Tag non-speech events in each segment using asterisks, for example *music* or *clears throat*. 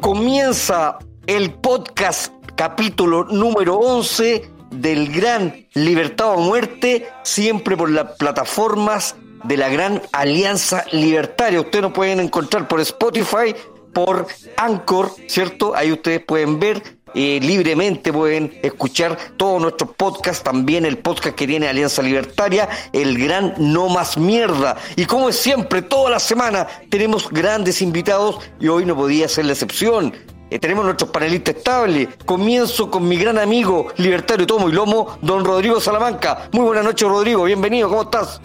comienza el podcast capítulo número 11 del gran Libertad o Muerte, siempre por las plataformas de la gran Alianza Libertaria. Ustedes nos pueden encontrar por Spotify, por Anchor, ¿cierto? Ahí ustedes pueden ver libremente pueden escuchar todos nuestros podcasts, también el podcast que tiene Alianza Libertaria, el gran No Más Mierda. Y como es siempre, toda la semana tenemos grandes invitados y hoy no podía ser la excepción. Eh, tenemos nuestros panelistas estables. Comienzo con mi gran amigo, libertario Tomo y Lomo, don Rodrigo Salamanca. Muy buenas noches, Rodrigo. Bienvenido, ¿cómo estás?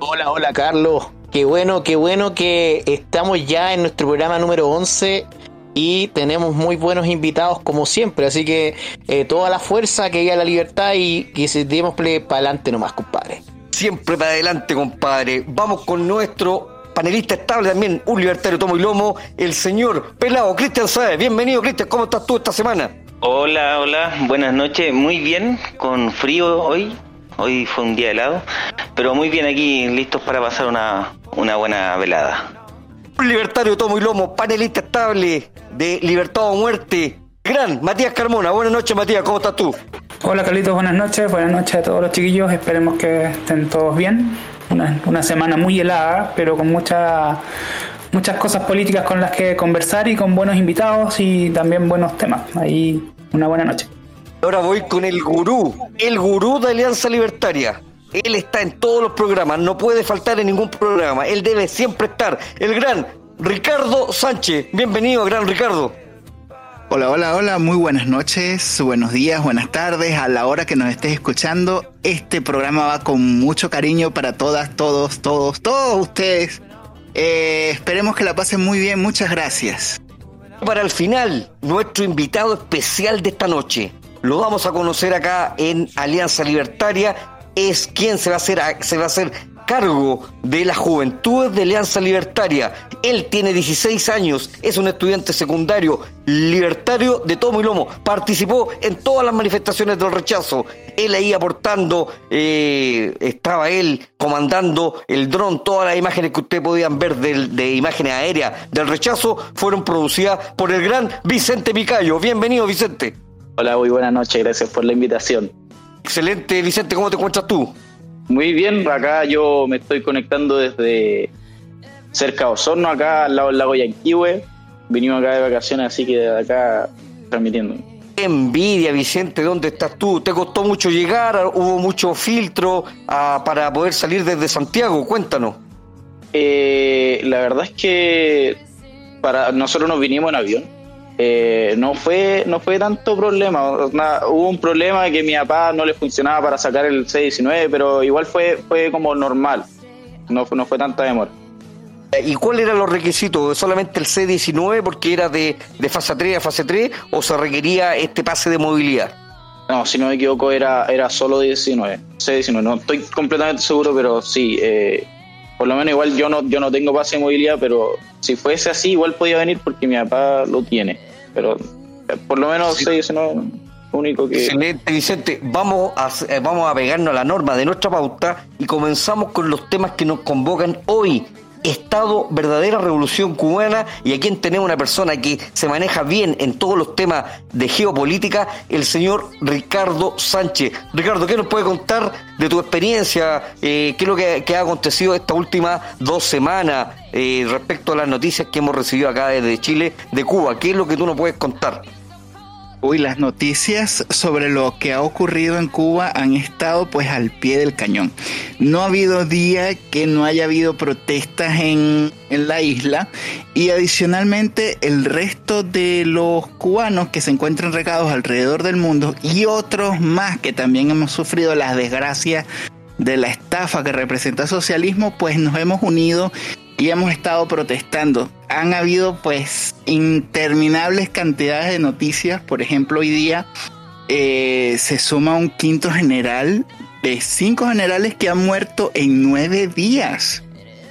Hola, hola, Carlos. Qué bueno, qué bueno que estamos ya en nuestro programa número 11 y tenemos muy buenos invitados como siempre, así que eh, toda la fuerza que haya la libertad y que se demos para adelante nomás, compadre. Siempre para adelante, compadre. Vamos con nuestro panelista estable también, un libertario tomo y lomo, el señor Pelado, Cristian Saez. Bienvenido, Cristian, ¿cómo estás tú esta semana? Hola, hola, buenas noches, muy bien, con frío hoy, hoy fue un día helado, pero muy bien aquí, listos para pasar una, una buena velada. Un libertario tomo y lomo, panelista estable de Libertad o Muerte. Gran Matías Carmona, buenas noches Matías, ¿cómo estás tú? Hola Carlitos, buenas noches, buenas noches a todos los chiquillos, esperemos que estén todos bien. Una, una semana muy helada, pero con mucha, muchas cosas políticas con las que conversar y con buenos invitados y también buenos temas. Ahí una buena noche. Ahora voy con el gurú, el gurú de Alianza Libertaria. Él está en todos los programas, no puede faltar en ningún programa, él debe siempre estar. El gran Ricardo Sánchez. Bienvenido, gran Ricardo. Hola, hola, hola, muy buenas noches, buenos días, buenas tardes, a la hora que nos estés escuchando. Este programa va con mucho cariño para todas, todos, todos, todos ustedes. Eh, esperemos que la pasen muy bien, muchas gracias. Para el final, nuestro invitado especial de esta noche. Lo vamos a conocer acá en Alianza Libertaria es quien se va a hacer, se va a hacer cargo de la juventud de Alianza Libertaria. Él tiene 16 años, es un estudiante secundario, libertario de tomo y lomo. Participó en todas las manifestaciones del rechazo. Él ahí aportando, eh, estaba él comandando el dron. Todas las imágenes que ustedes podían ver de imágenes aéreas del rechazo fueron producidas por el gran Vicente Picayo. Bienvenido, Vicente. Hola, muy buenas noches, gracias por la invitación. Excelente, Vicente, ¿cómo te encuentras tú? Muy bien, acá yo me estoy conectando desde cerca de Osorno, acá al lado del lago Yanquihue. Venimos acá de vacaciones, así que de acá transmitiendo. envidia, Vicente, ¿dónde estás tú? ¿Te costó mucho llegar? ¿Hubo mucho filtro ah, para poder salir desde Santiago? Cuéntanos. Eh, la verdad es que para nosotros nos vinimos en avión eh, no fue no fue tanto problema. Hubo un problema que mi papá no le funcionaba para sacar el C19 pero igual fue fue como normal. No, no fue tanta demora. ¿Y cuáles eran los requisitos? ¿Solamente el C19 porque era de, de fase 3 a fase 3 o se requería este pase de movilidad? No, si no me equivoco era, era solo 19, C19, no estoy completamente seguro, pero sí, eh, por lo menos igual yo no, yo no tengo pase de movilidad, pero si fuese así igual podía venir porque mi papá lo tiene. Pero eh, por lo menos sí. no único que... Excelente, Vicente. Vamos a, eh, vamos a pegarnos a la norma de nuestra pauta y comenzamos con los temas que nos convocan hoy. Estado, verdadera revolución cubana, y aquí tenemos una persona que se maneja bien en todos los temas de geopolítica, el señor Ricardo Sánchez. Ricardo, ¿qué nos puede contar de tu experiencia? Eh, ¿Qué es lo que, ha acontecido estas últimas dos semanas eh, respecto a las noticias que hemos recibido acá desde Chile, de Cuba? ¿Qué es lo que tú nos puedes contar? Uy, las noticias sobre lo que ha ocurrido en Cuba han estado pues al pie del cañón. No ha habido día que no haya habido protestas en, en la isla y adicionalmente el resto de los cubanos que se encuentran regados alrededor del mundo y otros más que también hemos sufrido las desgracias de la estafa que representa el socialismo, pues nos hemos unido y hemos estado protestando. Han habido pues interminables cantidades de noticias. Por ejemplo, hoy día eh, se suma un quinto general de cinco generales que han muerto en nueve días.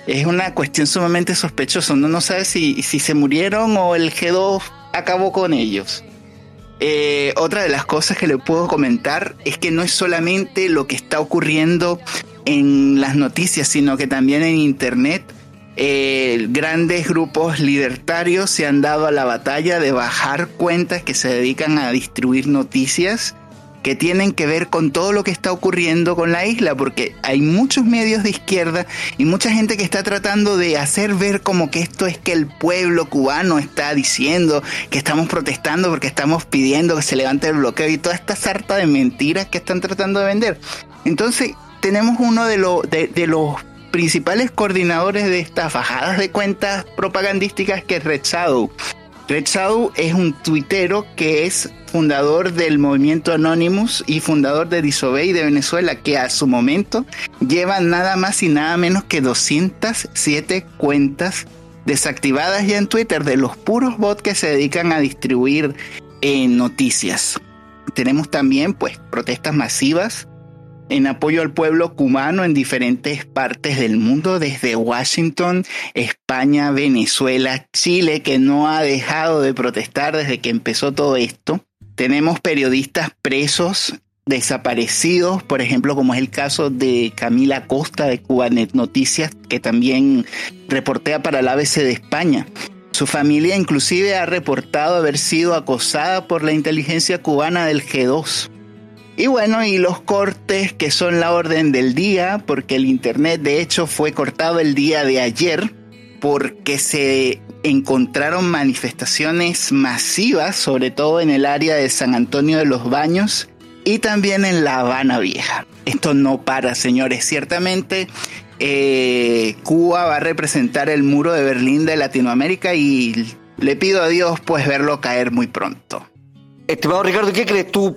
Es una cuestión sumamente sospechosa. Uno no sabe si, si se murieron o el G2 acabó con ellos. Eh, otra de las cosas que le puedo comentar es que no es solamente lo que está ocurriendo en las noticias, sino que también en Internet eh, grandes grupos libertarios se han dado a la batalla de bajar cuentas que se dedican a distribuir noticias que tienen que ver con todo lo que está ocurriendo con la isla, porque hay muchos medios de izquierda y mucha gente que está tratando de hacer ver como que esto es que el pueblo cubano está diciendo que estamos protestando porque estamos pidiendo que se levante el bloqueo y toda esta sarta de mentiras que están tratando de vender. Entonces, tenemos uno de, de, los principales coordinadores de estas bajadas de cuentas propagandísticas que es Red Shadow. Red es un tuitero que es fundador del movimiento Anonymous y fundador de Disobey de Venezuela, que a su momento lleva nada más y nada menos que 207 cuentas desactivadas ya en Twitter de los puros bots que se dedican a distribuir eh, noticias. Tenemos también pues protestas masivas en apoyo al pueblo cubano en diferentes partes del mundo, desde Washington, España, Venezuela, Chile, que no ha dejado de protestar desde que empezó todo esto. Tenemos periodistas presos, desaparecidos, por ejemplo, como es el caso de Camila Costa de Cubanet Noticias, que también reportea para la ABC de España. Su familia inclusive ha reportado haber sido acosada por la inteligencia cubana del G2. Y bueno, y los cortes que son la orden del día, porque el Internet de hecho fue cortado el día de ayer, porque se encontraron manifestaciones masivas, sobre todo en el área de San Antonio de los Baños y también en La Habana Vieja. Esto no para, señores. Ciertamente eh, Cuba va a representar el muro de Berlín de Latinoamérica y le pido a Dios pues verlo caer muy pronto. Estimado Ricardo, ¿qué crees tú?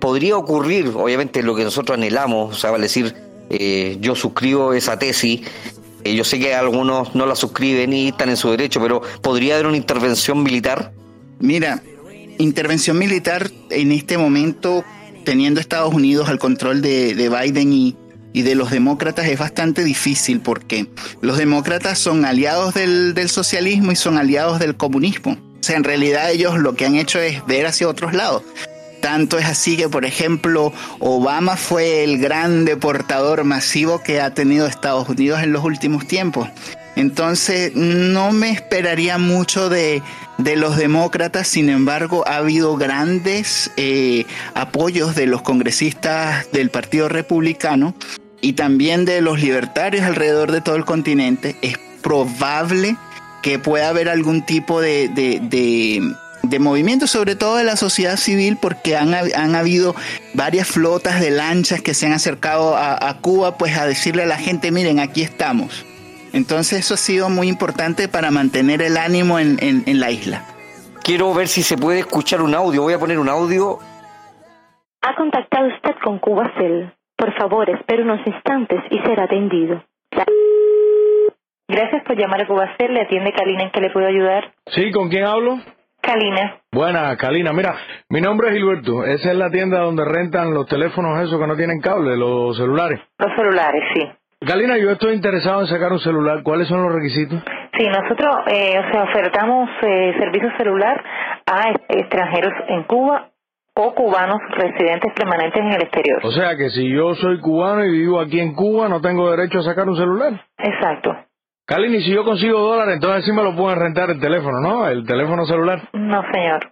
¿Podría ocurrir, obviamente, lo que nosotros anhelamos? O sea, vale decir, eh, yo suscribo esa tesis, eh, yo sé que algunos no la suscriben y están en su derecho, pero ¿podría haber una intervención militar? Mira, intervención militar en este momento, teniendo Estados Unidos al control de, Biden y, de los demócratas, es bastante difícil porque los demócratas son aliados del socialismo y son aliados del comunismo en realidad ellos lo que han hecho es ver hacia otros lados. Tanto es así que, por ejemplo, Obama fue el gran deportador masivo que ha tenido Estados Unidos en los últimos tiempos. Entonces, no me esperaría mucho de, los demócratas, sin embargo, ha habido grandes eh, apoyos de los congresistas del Partido Republicano y también de los libertarios alrededor de todo el continente. Es probable que pueda haber algún tipo de, de, movimiento, sobre todo de la sociedad civil, porque han, han, habido varias flotas de lanchas que se han acercado a, Cuba, pues a decirle a la gente, miren, aquí estamos. Entonces eso ha sido muy importante para mantener el ánimo en, en, la isla. Quiero ver si se puede escuchar un audio. Voy a poner un audio. Ha contactado usted con Cubacel. Por favor, espere unos instantes y será atendido. Gracias por llamar a Cubacel. Le atiende Kalina. ¿En qué le puedo ayudar? Sí, ¿con quién hablo? Kalina. Buena, Kalina. Mira, mi nombre es Gilberto. Esa es la tienda donde rentan los teléfonos esos que no tienen cable, los celulares. Los celulares, sí. Kalina, yo estoy interesado en sacar un celular. ¿Cuáles son los requisitos? Sí, nosotros, eh, o sea, ofertamos eh, servicio celular a extranjeros en Cuba o cubanos residentes permanentes en el exterior. O sea que si yo soy cubano y vivo aquí en Cuba, no tengo derecho a sacar un celular. Exacto. Kalini, si yo consigo dólares, entonces sí me lo pueden rentar el teléfono, ¿no? El teléfono celular. No, señor.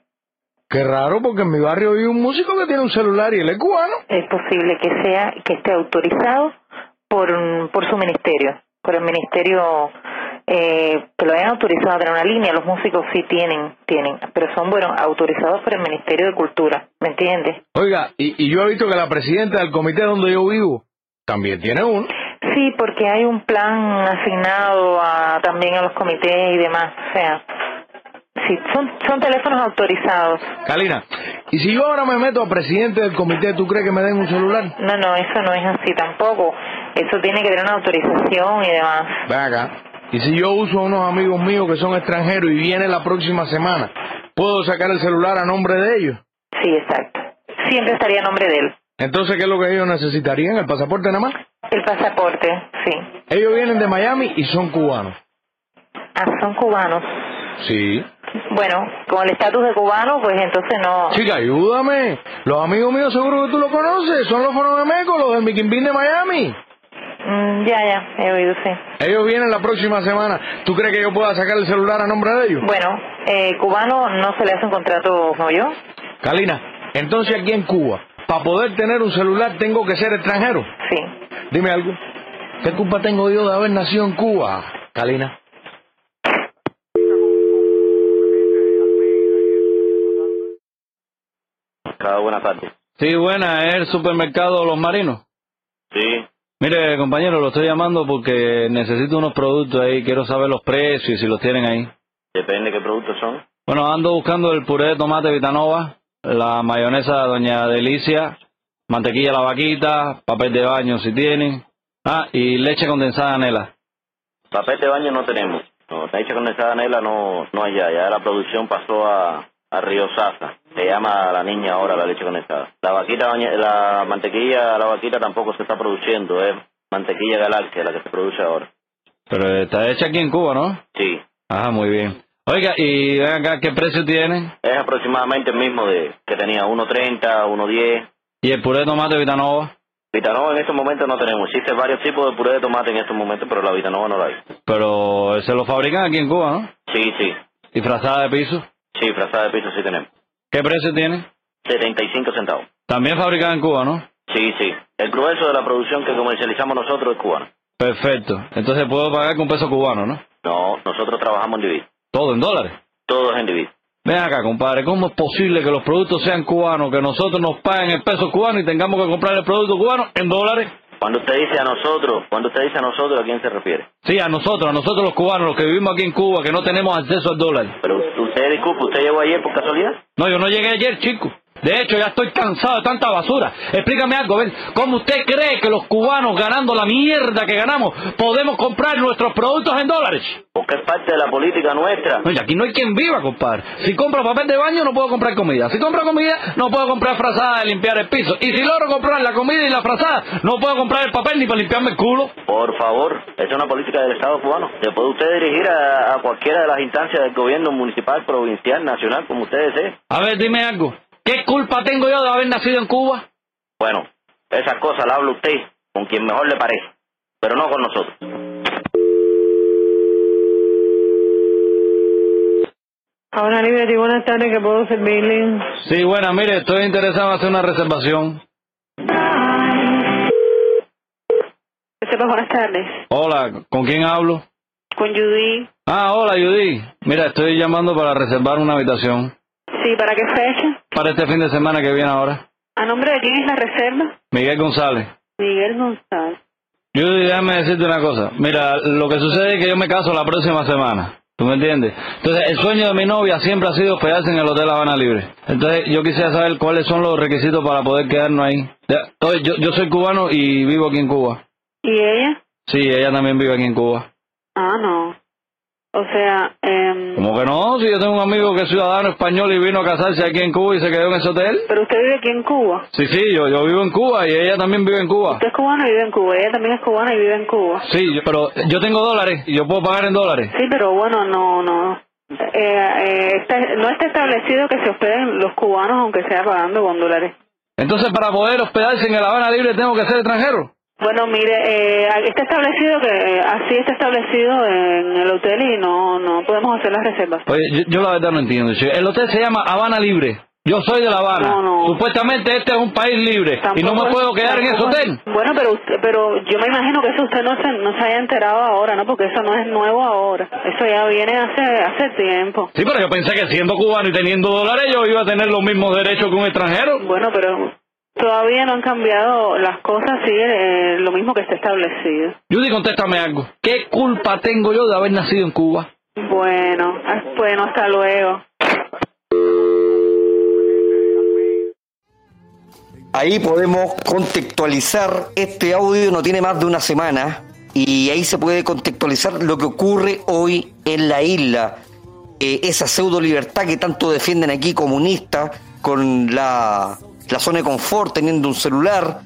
Qué raro, porque en mi barrio vive un músico que tiene un celular y él es cubano. Es posible que sea, que esté autorizado por, por su ministerio, por el ministerio eh, que lo hayan autorizado a tener una línea. Los músicos sí tienen, tienen, pero son, bueno, autorizados por el Ministerio de Cultura, ¿me entiendes? Oiga, y, y yo he visto que la presidenta del comité donde yo vivo también tiene uno. Sí, porque hay un plan asignado a, también a los comités y demás. O sea, sí, son, son teléfonos autorizados. Kalina, ¿y si yo ahora me meto a presidente del comité, tú crees que me den un celular? No, no, eso no es así tampoco. Eso tiene que tener una autorización y demás. Ven acá. Y si yo uso a unos amigos míos que son extranjeros y viene la próxima semana, ¿puedo sacar el celular a nombre de ellos? Sí, exacto. Siempre estaría a nombre de él. Entonces, ¿qué es lo que ellos necesitarían? ¿El pasaporte nada más? El pasaporte, sí. Ellos vienen de Miami y son cubanos. Ah, son cubanos. Sí. Bueno, con el estatus de cubano, pues entonces no... Chica, ayúdame. Los amigos míos seguro que tú los conoces. Son los Meco, los del Miquimbín de Miami. Mm, ya, ya, he oído, sí. Ellos vienen la próxima semana. ¿Tú crees que yo pueda sacar el celular a nombre de ellos? Bueno, eh, cubano no se le hace un contrato, ¿no yo? Kalina, entonces aquí en Cuba, para poder tener un celular tengo que ser extranjero. Sí. Dime algo. ¿Qué culpa tengo yo de haber nacido en Cuba, Kalina? Cada buena tarde. Sí, buena, es el supermercado Los Marinos. Sí. Mire, compañero, lo estoy llamando porque necesito unos productos ahí, quiero saber los precios y si los tienen ahí. Depende qué productos son. Bueno, ando buscando el puré de tomate Vitanova, la mayonesa Doña Delicia, mantequilla la vaquita, papel de baño si tienen, ah, y leche condensada Nela. Papel de baño no tenemos. No, leche condensada Nela no, no hay ya. Ya la producción pasó a, a Río Sasa. Se llama la niña ahora la leche condensada. La vaquita, la mantequilla, la vaquita tampoco se está produciendo. Es mantequilla galaxia la que se produce ahora. Pero está hecha aquí en Cuba, ¿no? Sí. Ajá, muy bien. Oiga, y ven acá, ¿qué precio tienen? Es aproximadamente el mismo de que tenía 1.30, 1.10. ¿Y el puré de tomate Vitanova? Vitanova en estos momentos no tenemos. Existen varios tipos de puré de tomate en estos momentos, pero la Vitanova no la hay. Pero se lo fabrican aquí en Cuba, ¿no? Sí, sí. ¿Y frazada de piso? Sí, frazada de piso sí tenemos. ¿Qué precio tiene? 75 centavos. También fabricada en Cuba, ¿no? Sí, sí. El grueso de la producción que comercializamos nosotros es cubano. Perfecto. Entonces puedo pagar con peso cubano, ¿no? No, nosotros trabajamos en divisa. Todo en dólares. Todo en divisa. Ven acá, compadre, ¿cómo es posible que los productos sean cubanos, que nosotros nos paguen el peso cubano y tengamos que comprar el producto cubano en dólares? Cuando usted dice a nosotros, cuando usted dice a nosotros, ¿a quién se refiere? Sí, a nosotros, a nosotros los cubanos, los que vivimos aquí en Cuba, que no tenemos acceso al dólar. Pero usted, disculpe, ¿usted llegó ayer por casualidad? No, yo no llegué ayer, chico. De hecho, ya estoy cansado de tanta basura. Explícame algo, ven. ¿Cómo usted cree que los cubanos, ganando la mierda que ganamos, podemos comprar nuestros productos en dólares? Porque es parte de la política nuestra. Oye, aquí no hay quien viva, compadre. Si compro papel de baño, no puedo comprar comida. Si compro comida, no puedo comprar frazada de limpiar el piso. Y si logro comprar la comida y la frazada, no puedo comprar el papel ni para limpiarme el culo. Por favor, es una política del Estado cubano. Se puede usted dirigir a, a cualquiera de las instancias del gobierno municipal, provincial, nacional, como usted desee. A ver, dime algo. ¿Qué culpa tengo yo de haber nacido en Cuba? Bueno, esas cosas las habla usted con quien mejor le parece, pero no con nosotros. Ahora, Liberty, buenas tardes, que puedo servirle? Sí, bueno, mire, estoy interesado en hacer una reservación. Sepa, buenas tardes. Hola, ¿con quién hablo? Con Judy. Ah, hola, Judy. Mira, estoy llamando para reservar una habitación Sí, ¿para qué fecha? Para este fin de semana que viene ahora. ¿A nombre de quién es la reserva? Miguel González. Miguel González. Judy, déjame decirte una cosa. Mira, lo que sucede es que yo me caso la próxima semana. ¿Tú me entiendes? Entonces, el sueño de mi novia siempre ha sido hospedarse en el Hotel Habana Libre. Entonces, yo quisiera saber cuáles son los requisitos para poder quedarnos ahí. Yo, yo soy cubano y vivo aquí en Cuba. ¿Y ella? Sí, ella también vive aquí en Cuba. Ah, no. O sea, eh, ¿Cómo que no? Si yo tengo un amigo que es ciudadano español y vino a casarse aquí en Cuba y se quedó en ese hotel. pero usted vive aquí en Cuba. Sí, sí, yo, yo vivo en Cuba y ella también vive en Cuba. Usted es cubano y vive en Cuba. Ella también es cubana y vive en Cuba. Sí, yo- pero yo tengo dólares y yo puedo pagar en dólares. Sí, pero bueno, no, no. Eh, eh, está- no está establecido que se hospeden los cubanos aunque sea pagando con dólares. Entonces, para poder hospedarse en el Habana Libre tengo que ser extranjero. Bueno, mire, eh, está establecido que eh, así está establecido en el hotel y no no podemos hacer las reservas. Oye, yo, yo la verdad no entiendo. El hotel se llama Habana Libre. Yo soy de La Habana. No, no. Supuestamente este es un país libre y no me puedo quedar en ese hotel. Bueno, pero usted, pero yo me imagino que eso usted no se, no se haya enterado ahora, ¿no? Porque eso no es nuevo ahora. Eso ya viene hace hace tiempo. Sí, pero yo pensé que siendo cubano y teniendo dólares yo iba a tener los mismos derechos que un extranjero. Bueno, pero todavía no han cambiado las cosas, sigue eh, lo mismo que está establecido. Judy, contéstame algo. ¿Qué culpa tengo yo de haber nacido en Cuba? Bueno, ah, bueno, hasta luego. Ahí podemos contextualizar, este audio no tiene más de una semana y ahí se puede contextualizar lo que ocurre hoy en la isla. Eh, esa pseudo libertad que tanto defienden aquí comunistas con la, la zona de confort teniendo un celular,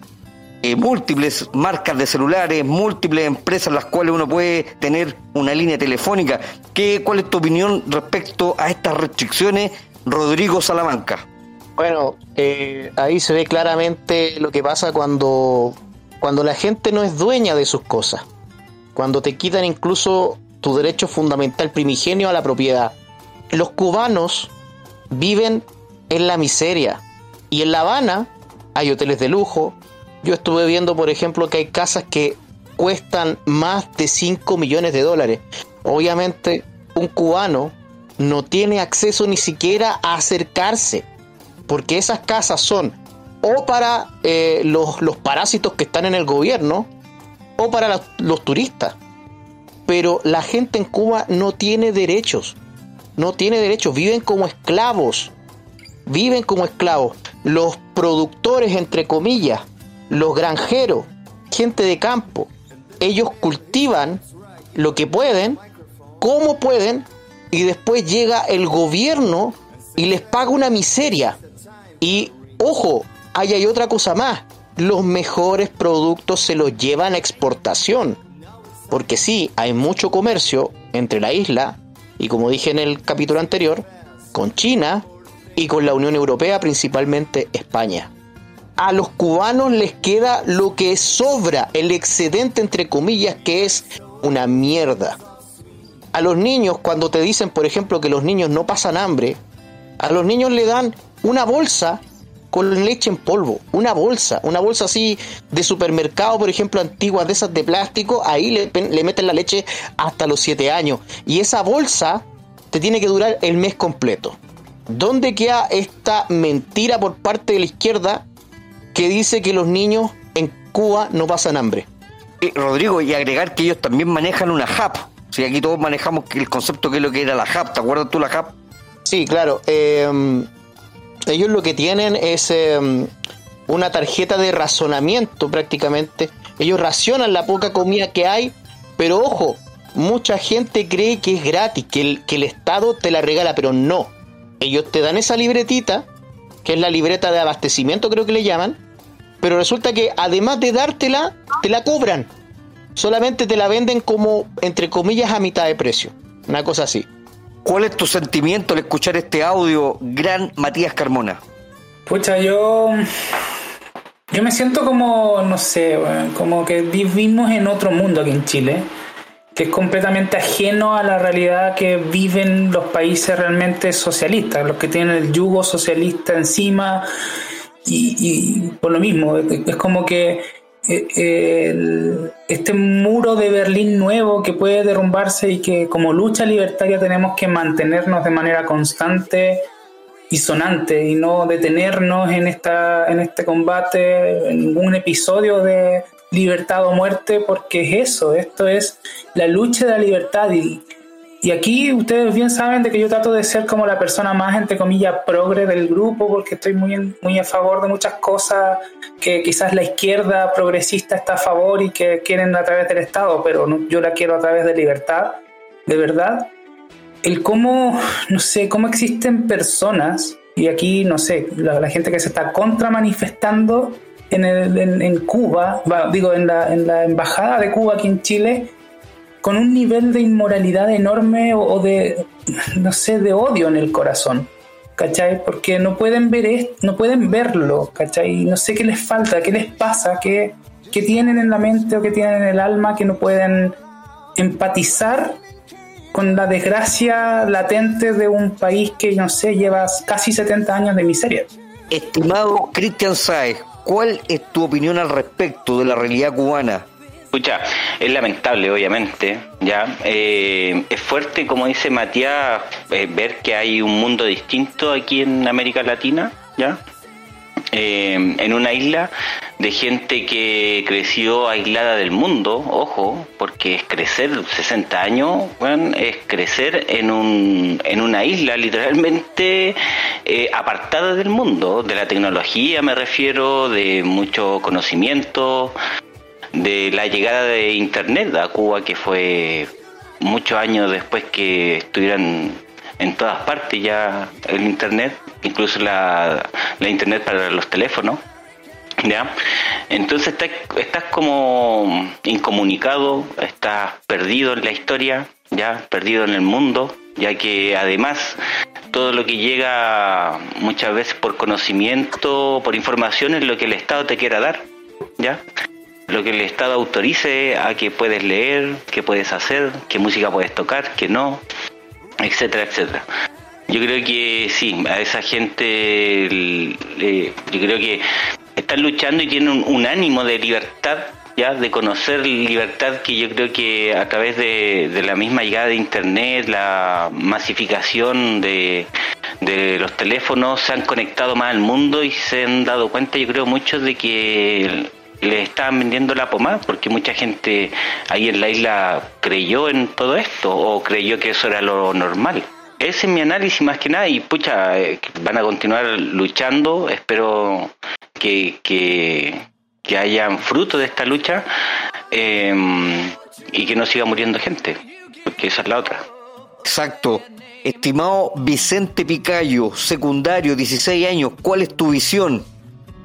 eh, múltiples marcas de celulares, múltiples empresas las cuales uno puede tener una línea telefónica. ¿Qué, ¿Cuál es tu opinión respecto a estas restricciones, Rodrigo Salamanca? Bueno, eh, ahí se ve claramente lo que pasa cuando cuando la gente no es dueña de sus cosas, cuando te quitan incluso tu derecho fundamental primigenio a la propiedad. Los cubanos viven en la miseria y en La Habana hay hoteles de lujo. Yo estuve viendo, por ejemplo, que hay casas que cuestan más de 5 millones de dólares. Obviamente, un cubano no tiene acceso ni siquiera a acercarse, porque esas casas son o para eh, los, los, parásitos que están en el gobierno o para los, los turistas. Pero la gente en Cuba no tiene derechos, no tiene derechos, viven como esclavos, viven como esclavos. Los productores, entre comillas, los granjeros, gente de campo, ellos cultivan lo que pueden, como pueden, y después llega el gobierno y les paga una miseria. Y ojo, ahí hay otra cosa más. Los mejores productos se los llevan a exportación. Porque sí, hay mucho comercio entre la isla y como dije en el capítulo anterior, con China y con la Unión Europea, principalmente España. A los cubanos les queda lo que sobra, el excedente entre comillas, que es una mierda a los niños, cuando te dicen, por ejemplo, que los niños no pasan hambre, a los niños le dan una bolsa con leche en polvo, una bolsa, una bolsa así de supermercado, por ejemplo, antiguas de esas de plástico, ahí le, le meten la leche hasta los 7 años. Y esa bolsa te tiene que durar el mes completo. ¿Dónde queda esta mentira por parte de la izquierda que dice que los niños en Cuba no pasan hambre? Rodrigo, y agregar que ellos también manejan una JAP, si aquí todos manejamos el concepto que es lo que era la HAP, ¿te acuerdas tú la HAP? Sí, claro. Eh, ellos lo que tienen es eh, una tarjeta de razonamiento prácticamente. Ellos racionan la poca comida que hay, pero ojo, mucha gente cree que es gratis, que el, que el Estado te la regala, pero no. Ellos te dan esa libretita, que es la libreta de abastecimiento creo que le llaman, pero resulta que además de dártela, te la cobran solamente te la venden como, entre comillas, a mitad de precio. Una cosa así. ¿Cuál es tu sentimiento al escuchar este audio, gran Matías Carmona? Pucha, yo. Yo me siento como, no sé, como que vivimos en otro mundo aquí en Chile, que es completamente ajeno a la realidad que viven los países realmente socialistas, los que tienen el yugo socialista encima, y, y por lo mismo, es como que eh, este muro de Berlín nuevo que puede derrumbarse y que como lucha libertaria tenemos que mantenernos de manera constante y sonante y no detenernos en, esta, en este combate, en ningún episodio de libertad o muerte, porque es eso, esto es la lucha de la libertad y y aquí ustedes bien saben de que yo trato de ser como la persona más, entre comillas, progre del grupo, porque estoy muy, muy a favor de muchas cosas que quizás la izquierda progresista está a favor y que quieren a través del Estado, pero yo la quiero a través de libertad, de verdad. El cómo, no sé, cómo existen personas, y aquí, no sé, la, gente que se está contra manifestando en, en, Cuba, digo, en la, en la embajada de Cuba aquí en Chile, con un nivel de inmoralidad enorme o, de, no sé, de odio en el corazón, ¿cachai? Porque no pueden ver esto, no pueden verlo, ¿cachai? No sé qué les falta, qué les pasa, qué, qué tienen en la mente o qué tienen en el alma que no pueden empatizar con la desgracia latente de un país que, no sé, lleva casi 70 años de miseria. Estimado Cristian Saez, ¿cuál es tu opinión al respecto de la realidad cubana? Escucha, es lamentable, obviamente, ya. Eh, es fuerte, como dice Matías, eh, ver que hay un mundo distinto aquí en América Latina, ya. Eh, en una isla de gente que creció aislada del mundo, ojo, porque es crecer 60 años, bueno, es crecer en, un, en una isla literalmente apartada del mundo, de la tecnología me refiero, de mucho conocimiento, de la llegada de Internet a Cuba, que fue muchos años después que estuvieran en todas partes ya el Internet, incluso la, Internet para los teléfonos. ¿Ya? Entonces estás, como incomunicado, estás perdido en la historia, ya perdido en el mundo, ya que además todo lo que llega muchas veces por conocimiento, por información es lo que el Estado te quiera dar, ¿ya? lo que el Estado autorice a que puedes leer, que puedes hacer, qué música puedes tocar, que no, etcétera, etcétera. Yo creo que sí, a esa gente, yo creo que están luchando y tienen un, ánimo de libertad, ya, de conocer libertad que yo creo que a través de, la misma llegada de Internet, la masificación de, de los teléfonos, se han conectado más al mundo y se han dado cuenta, yo creo, muchos de que le estaban vendiendo la pomada porque mucha gente ahí en la isla creyó en todo esto o creyó que eso era lo normal. Ese es mi análisis más que nada y pucha, eh, van a continuar luchando, espero que, que, que hayan fruto de esta lucha em, y que no siga muriendo gente, porque esa es la otra. Exacto. Estimado Vicente Picayo, secundario, 16 años, ¿cuál es tu visión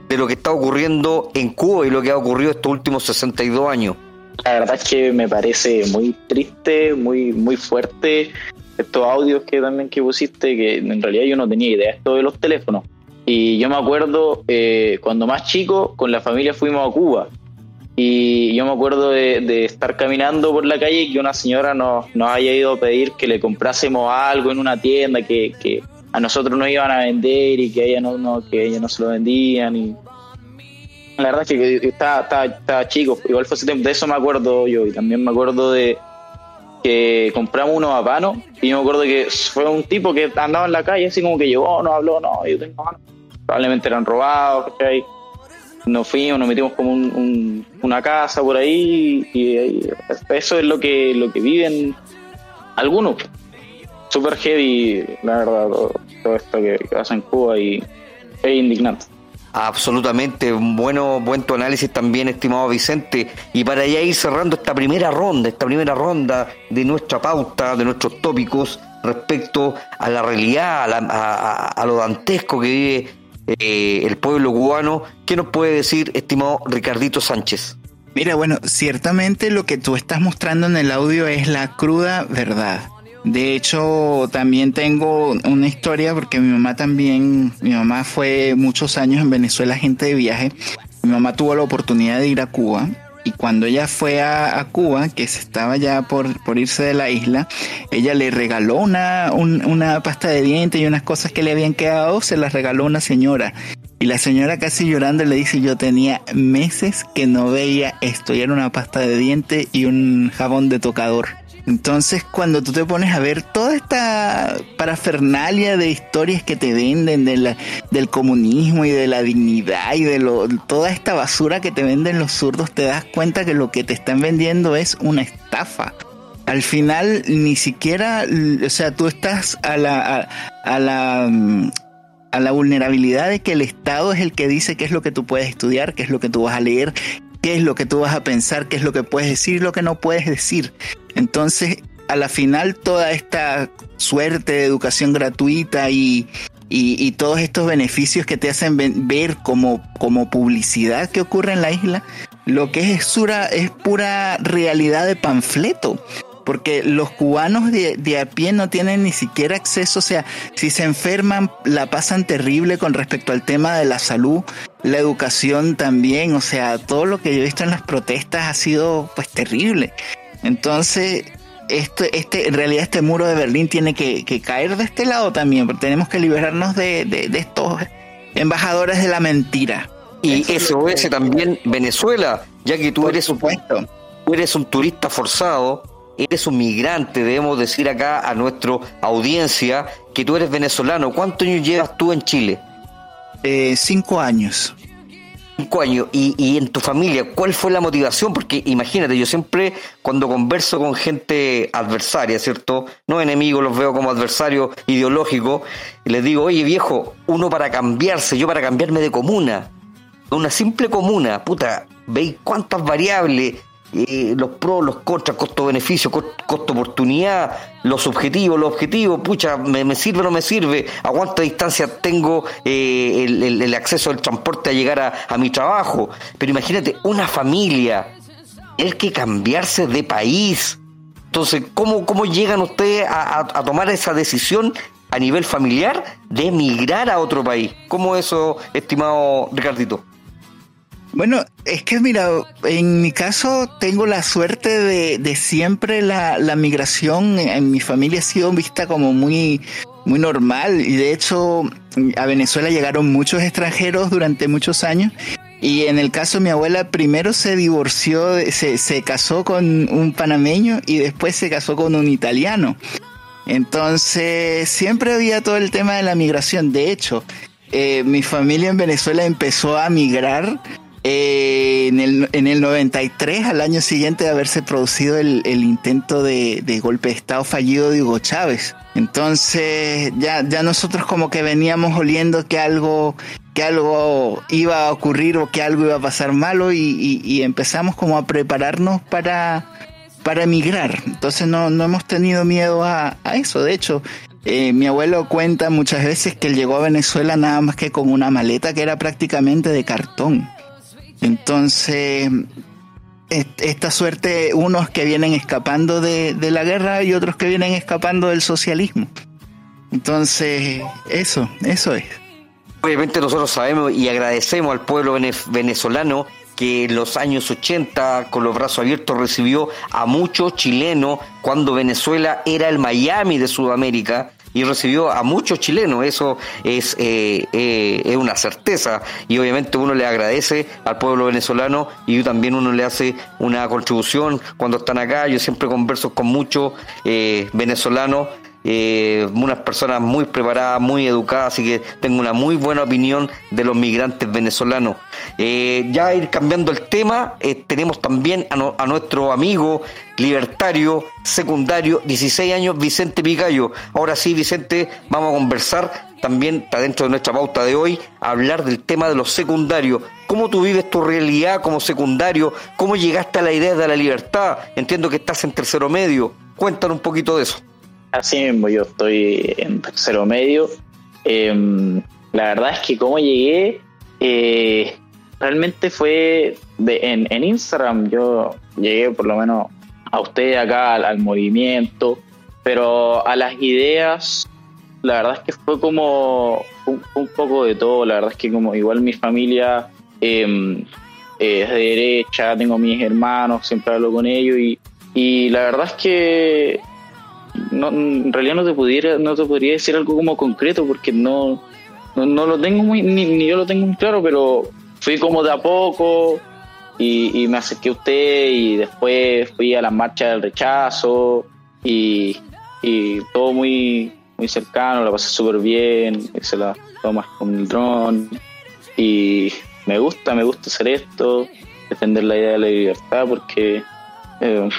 de lo que está ocurriendo en Cuba y lo que ha ocurrido estos últimos 62 años? La verdad es que me parece muy triste, muy, muy fuerte estos audios que también que pusiste, que en realidad yo no tenía idea esto de los teléfonos. Y yo me acuerdo eh, cuando más chico, con la familia fuimos a Cuba. Y yo me acuerdo de, estar caminando por la calle y que una señora nos, nos haya ido a pedir que le comprásemos algo en una tienda que, que a nosotros nos iban a vender y que ella no, no, que ella no se lo vendían. Y... La verdad es que estaba, estaba, chico, igual fue ese tiempo, de eso me acuerdo yo y también me acuerdo de que compramos unos habanos y yo me acuerdo que fue un tipo que andaba en la calle así como que llegó, no habló, no, yo tengo Probablemente eran robados, ¿cachai? Nos fuimos, nos metimos como un, una casa por ahí y, eso es lo que, lo que viven algunos super heavy, la verdad, todo, esto que, pasa en Cuba y es indignante. Absolutamente, bueno, buen tu análisis también, estimado Vicente. Y para ya ir cerrando esta primera ronda, esta primera ronda de nuestra pauta, de nuestros tópicos respecto a la realidad, a, lo dantesco que vive eh, el pueblo cubano, ¿qué nos puede decir, estimado Ricardito Sánchez? Mira, bueno, ciertamente lo que tú estás mostrando en el audio es la cruda verdad. De hecho, también tengo una historia porque mi mamá también, mi mamá fue muchos años en Venezuela gente de viaje. Mi mamá tuvo la oportunidad de ir a Cuba y cuando ella fue a, Cuba, que se estaba ya por, por, irse de la isla, ella le regaló una, una pasta de dientes y unas cosas que le habían quedado, se las regaló una señora. Y la señora casi llorando le dice, yo tenía meses que no veía esto, y era una pasta de dientes y un jabón de tocador. Entonces, cuando tú te pones a ver toda esta parafernalia de historias que te venden del comunismo y de la dignidad y de lo, toda esta basura que te venden los zurdos, te das cuenta que lo que te están vendiendo es una estafa. Al final, ni siquiera, o sea, tú estás a la, a, la, a la vulnerabilidad de que el Estado es el que dice qué es lo que tú puedes estudiar, qué es lo que tú vas a leer, qué es lo que tú vas a pensar, qué es lo que puedes decir, lo que no puedes decir. Entonces, a la final, toda esta suerte de educación gratuita y, y, todos estos beneficios que te hacen ver como, como publicidad que ocurre en la isla, lo que es, es pura realidad de panfleto porque los cubanos de, de, a pie no tienen ni siquiera acceso, o sea, si se enferman la pasan terrible con respecto al tema de la salud, la educación también, o sea, todo lo que yo he visto en las protestas ha sido pues terrible. Entonces, este, este, en realidad este muro de Berlín tiene que, caer de este lado también, porque tenemos que liberarnos de, estos embajadores de la mentira. Y eso es también Venezuela, ya que tú eres, supuesto. tú eres un turista forzado, eres un migrante, debemos decir acá a nuestra audiencia que tú eres venezolano. ¿Cuántos años llevas tú en Chile? Eh, cinco años. Cinco años. ¿Y, y en tu familia, ¿cuál fue la motivación? Porque imagínate, yo siempre cuando converso con gente adversaria, ¿cierto? No enemigos, los veo como adversarios ideológicos, y les digo, oye viejo, uno para cambiarse, yo para cambiarme de comuna, una simple comuna, puta, veis cuántas variables eh, los pros, los contras, costo-beneficio, costo-oportunidad, los objetivos, los objetivos, pucha, me, sirve o no me sirve, a cuánta distancia tengo eh, el, acceso del transporte a llegar a, mi trabajo. Pero imagínate, una familia, el que cambiarse de país. Entonces, ¿cómo, cómo llegan ustedes a, a tomar esa decisión a nivel familiar de emigrar a otro país? ¿Cómo eso, estimado Ricardito? Bueno, es que mira, en mi caso tengo la suerte de, de siempre la, la, migración en mi familia ha sido vista como muy, muy normal y de hecho a Venezuela llegaron muchos extranjeros durante muchos años y en el caso de mi abuela primero se divorció, se, se casó con un panameño y después se casó con un italiano. Entonces siempre había todo el tema de la migración. De hecho, eh, mi familia en Venezuela empezó a migrar eh, en, el, en el 93, al año siguiente de haberse producido el, el intento de, de, golpe de Estado fallido de Hugo Chávez. Entonces ya, ya nosotros como que veníamos oliendo que algo, que algo iba a ocurrir o que algo iba a pasar malo y, y, empezamos como a prepararnos para, para emigrar. Entonces no, no hemos tenido miedo a, a eso. De hecho, eh, mi abuelo cuenta muchas veces que él llegó a Venezuela nada más que con una maleta que era prácticamente de cartón. Entonces, esta suerte, unos que vienen escapando de, la guerra y otros que vienen escapando del socialismo. Entonces, eso, eso es. Obviamente nosotros sabemos y agradecemos al pueblo venezolano que en los años 80 con los brazos abiertos recibió a muchos chilenos cuando Venezuela era el Miami de Sudamérica y recibió a muchos chilenos, eso es, eh, eh, es una certeza. Y obviamente uno le agradece al pueblo venezolano y también uno le hace una contribución cuando están acá, yo siempre converso con muchos eh, venezolanos eh, unas personas muy preparadas, muy educadas, así que tengo una muy buena opinión de los migrantes venezolanos. Eh, ya ir cambiando el tema, eh, tenemos también a, nuestro amigo libertario secundario, 16 años, Vicente Picayo. Ahora sí, Vicente, vamos a conversar, también está dentro de nuestra pauta de hoy, hablar del tema de los secundarios. ¿Cómo tú vives tu realidad como secundario? ¿Cómo llegaste a la idea de la libertad? Entiendo que estás en tercero medio. Cuéntanos un poquito de eso. Así mismo, yo estoy en tercero medio. Eh, la verdad es que como llegué, eh, realmente fue en, en, Instagram. Yo llegué por lo menos a usted acá, al, movimiento, pero a las ideas, la verdad es que fue como un, poco de todo. La verdad es que como igual mi familia eh, es de derecha, tengo mis hermanos, siempre hablo con ellos y, y la verdad es que no, en realidad no te pudiera no te podría decir algo como concreto porque no no, no lo tengo muy ni, ni, yo lo tengo muy claro pero fui como de a poco y, y, me acerqué a usted y después fui a la marcha del rechazo y, y todo muy muy cercano la pasé súper bien se la tomas con el dron y me gusta me gusta hacer esto defender la idea de la libertad porque eh,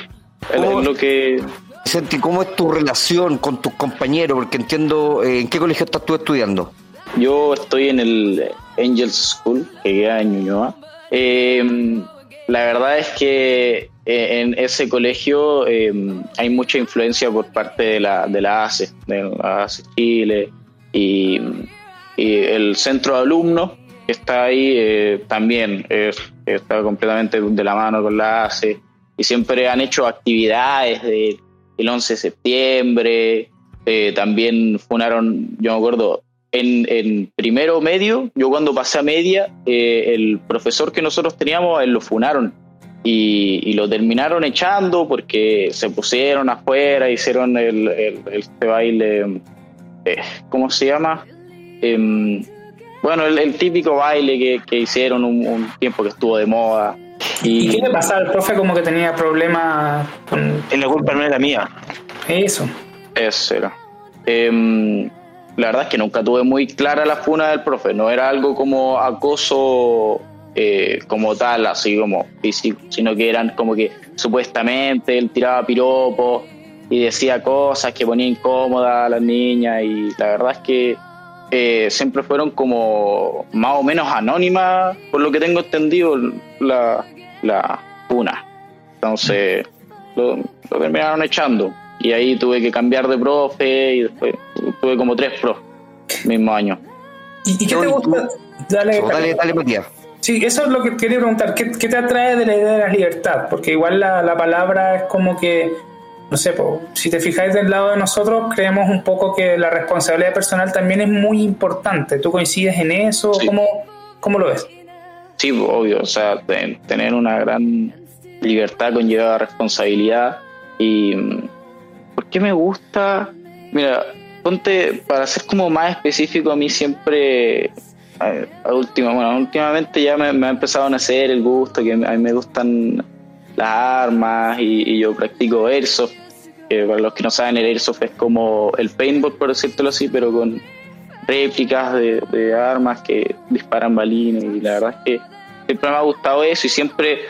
es lo que Vicente, ¿cómo es tu relación con tus compañeros? Porque entiendo, eh, ¿en qué colegio estás tú estudiando? Yo estoy en el Angels School, que queda en Ñuñoa. Eh, la verdad es que eh, en ese colegio eh, hay mucha influencia por parte de la, de la ACE, de la ACE Chile, y, y el centro de alumnos que está ahí eh, también está completamente de la mano con la ACE, y siempre han hecho actividades de el 11 de septiembre, eh, también funaron, yo me acuerdo, en, en, primero medio, yo cuando pasé a media, eh, el profesor que nosotros teníamos, él lo funaron y, y, lo terminaron echando porque se pusieron afuera, hicieron el, el, este baile, eh, ¿cómo se llama? Em, bueno, el, típico baile que, que hicieron un tiempo que estuvo de moda. ¿Y, ¿Y qué le pasaba? El profe como que tenía problemas con... La culpa no era mía. Eso. Eso era. Eh, la verdad es que nunca tuve muy clara la funa del profe. No era algo como acoso eh, como tal, así como físico, sino que eran como que supuestamente él tiraba piropos y decía cosas que ponía incómoda a las niñas y la verdad es que eh, siempre fueron como más o menos anónimas, por lo que tengo entendido, la, la una. Entonces lo, lo, terminaron echando. Y ahí tuve que cambiar de profe y después tuve como tres profes mismo año. ¿Y, y qué te gusta? Dale, dale, dale, Matías. Sí, eso es lo que quería preguntar. ¿Qué, ¿Qué, te atrae de la idea de la libertad? Porque igual la, la palabra es como que, no sé, po, si te fijáis del lado de nosotros, creemos un poco que la responsabilidad personal también es muy importante. ¿Tú coincides en eso? Sí. ¿Cómo, ¿Cómo lo ves? Sí, obvio, o sea, tener una gran libertad conlleva responsabilidad y mm, ¿por qué me gusta? Mira, ponte, para ser como más específico, a mí siempre, a, última, bueno, últimamente ya me, ha empezado a nacer el gusto, que a mí me gustan las armas y, yo practico airsoft, que para los que no saben el airsoft es como el paintball, por decirlo así, pero con réplicas de, armas que disparan balines y la verdad es que siempre me ha gustado eso y siempre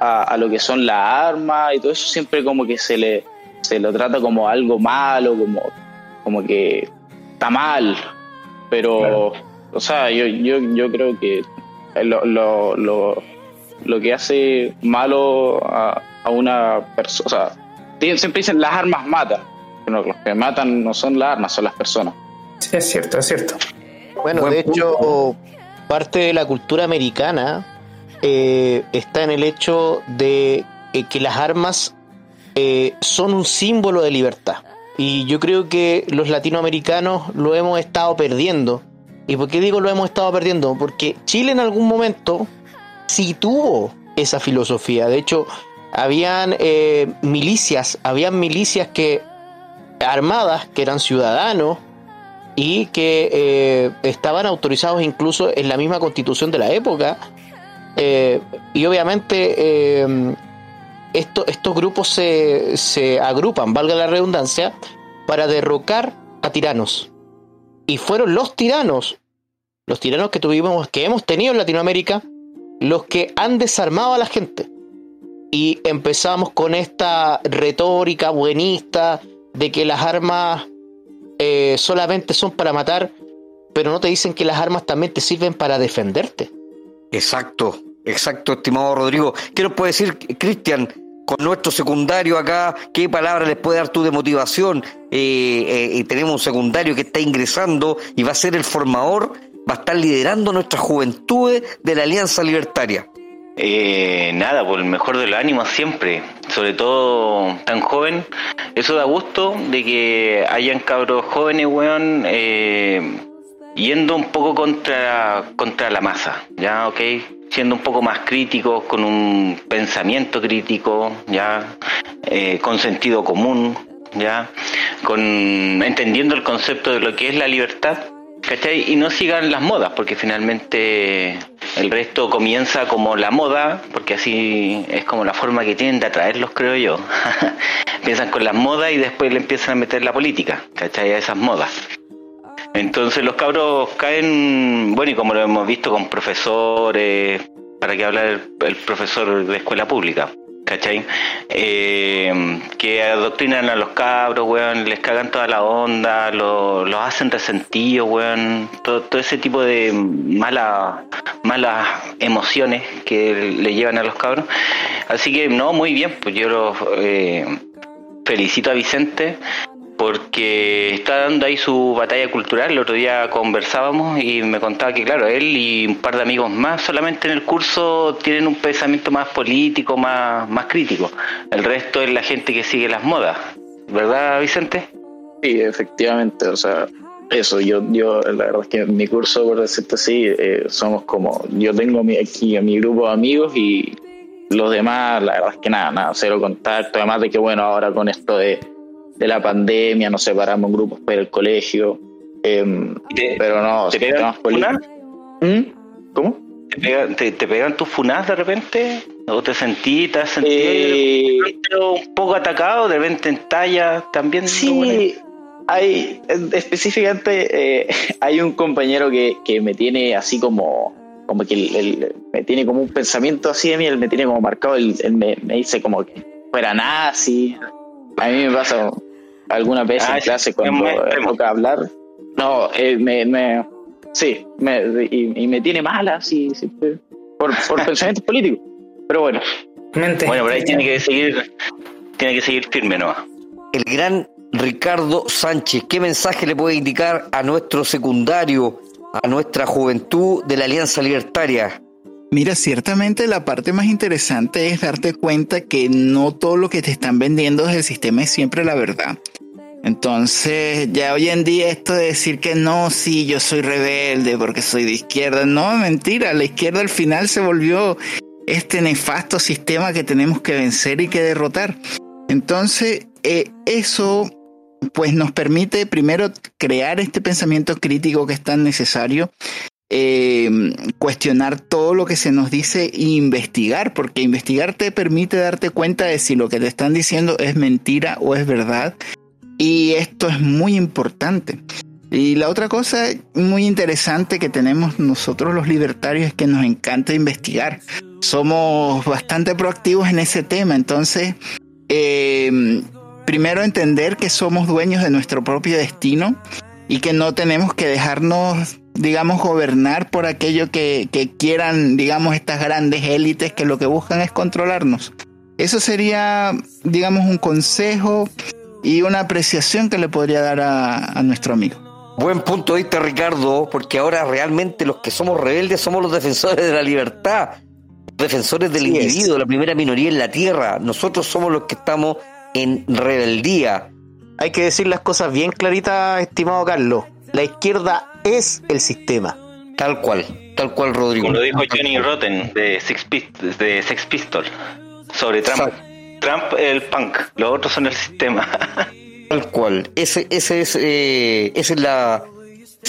a, lo que son las armas y todo eso siempre como que se le se lo trata como algo malo, como, como que está mal, pero o sea, yo, yo, yo creo que lo, lo, lo, lo que hace malo a, a una persona, o sea, siempre dicen las armas matan, pero los que matan no son las armas, son las personas. Sí, es cierto, es cierto. Bueno, de hecho, parte de la cultura americana eh, está en el hecho de eh, que las armas eh, son un símbolo de libertad. Y yo creo que los latinoamericanos lo hemos estado perdiendo. ¿Y por qué digo lo hemos estado perdiendo? Porque Chile en algún momento sí tuvo esa filosofía. De hecho, habían milicias, habían milicias que armadas, que eran ciudadanos, y que eh, estaban autorizados incluso en la misma constitución de la época. Eh, y obviamente eh, estos grupos se, se agrupan, valga la redundancia, para derrocar a tiranos. Y fueron los tiranos, los tiranos que tuvimos, que hemos tenido en Latinoamérica, los que han desarmado a la gente. Y empezamos con esta retórica buenista de que las armas eh, solamente son para matar, pero no te dicen que las armas también te sirven para defenderte. Exacto, exacto, estimado Rodrigo. ¿Qué nos puede decir, Cristian, con nuestro secundario acá? ¿Qué palabra les puede dar tú de motivación? Eh, eh, tenemos un secundario que está ingresando y va a ser el formador, va a estar liderando nuestras juventudes de la Alianza Libertaria. Eh, nada, por el mejor de los ánimos siempre, sobre todo tan joven. Eso da gusto de que hayan cabros jóvenes, weón, eh, yendo un poco contra, contra la masa, ¿ya? ¿Ok? Siendo un poco más críticos, con un pensamiento crítico, ¿ya? Eh, con sentido común, ¿ya? Con, entendiendo el concepto de lo que es la libertad ¿cachai? Y no sigan las modas, porque finalmente el resto comienza como la moda, porque así es como la forma que tienen de atraerlos, creo yo. *laughs* Empiezan con las modas y después le empiezan a meter la política, ¿cachai? A esas modas. Entonces los cabros caen, bueno, y como lo hemos visto con profesores, para que hablar el profesor de escuela pública, ¿cachai? Eh, que adoctrinan a los cabros, weón, les cagan toda la onda, los hacen resentidos, weón, todo, ese tipo de malas malas emociones que le llevan a los cabros. Así que no, muy bien, pues yo los eh, felicito a Vicente porque está dando ahí su batalla cultural. El otro día conversábamos y me contaba que, claro, él y un par de amigos más solamente en el curso tienen un pensamiento más político, más, más crítico. El resto es la gente que sigue las modas. ¿Verdad, Vicente? Sí, efectivamente. O sea, eso, yo, yo la verdad es que en mi curso, por decirte así, eh, somos como, yo tengo aquí a mi grupo de amigos y los demás, la verdad es que nada, nada, cero contacto. Además de que, bueno, ahora con esto de de la pandemia, nos separamos en grupos para el colegio. Em, pero no, ¿te pegan ¿Mm? ¿Cómo? ¿Te, pegan, tus funas de repente? ¿O te sentí, te has sentido eh, un poco atacado, de repente en talla también? Sí, hay, específicamente eh, *laughs* hay un compañero que, que me tiene así como como que me tiene como un pensamiento así de mí, él me tiene como marcado, él, me, me, dice como que fuera nazi, a mí me pasa alguna vez en ah, clase cuando toca hablar. No, eh, me, me, sí, me, y, me tiene mala, sí, sí por, por *laughs* pensamientos políticos. Pero bueno. Bueno, por ahí tiene que seguir, tiene que seguir firme, ¿no? El gran Ricardo Sánchez, ¿qué mensaje le puede indicar a nuestro secundario, a nuestra juventud de la Alianza Libertaria? Mira, ciertamente la parte más interesante es darte cuenta que no todo lo que te están vendiendo desde el sistema es siempre la verdad. Entonces, ya hoy en día esto de decir que no, sí, yo soy rebelde porque soy de izquierda, no, mentira, la izquierda al final se volvió este nefasto sistema que tenemos que vencer y que derrotar. Entonces, eh, eso pues nos permite primero crear este pensamiento crítico que es tan necesario, eh, cuestionar todo lo que se nos dice e investigar, porque investigar te permite darte cuenta de si lo que te están diciendo es mentira o es verdad. Y esto es muy importante. Y la otra cosa muy interesante que tenemos nosotros los libertarios es que nos encanta investigar. Somos bastante proactivos en ese tema. Entonces, eh, primero entender que somos dueños de nuestro propio destino y que no tenemos que dejarnos, digamos, gobernar por aquello que, que quieran, digamos, estas grandes élites que lo que buscan es controlarnos. Eso sería, digamos, un consejo y una apreciación que le podría dar a, a nuestro amigo. Buen punto de vista, Ricardo, porque ahora realmente los que somos rebeldes somos los defensores de la libertad, defensores del Sí individuo, es. la primera minoría en la tierra. Nosotros somos los que estamos en rebeldía. Hay que decir las cosas bien claritas, estimado Carlos. La izquierda es el sistema. Tal cual, tal cual, Rodrigo. Como lo dijo Johnny Rotten de Sex, Pist- de Sex Pistol sobre Trump. Exacto. Trump el punk, los otros son el sistema. *laughs* Tal cual. Ese, ese es, eh, esa es la,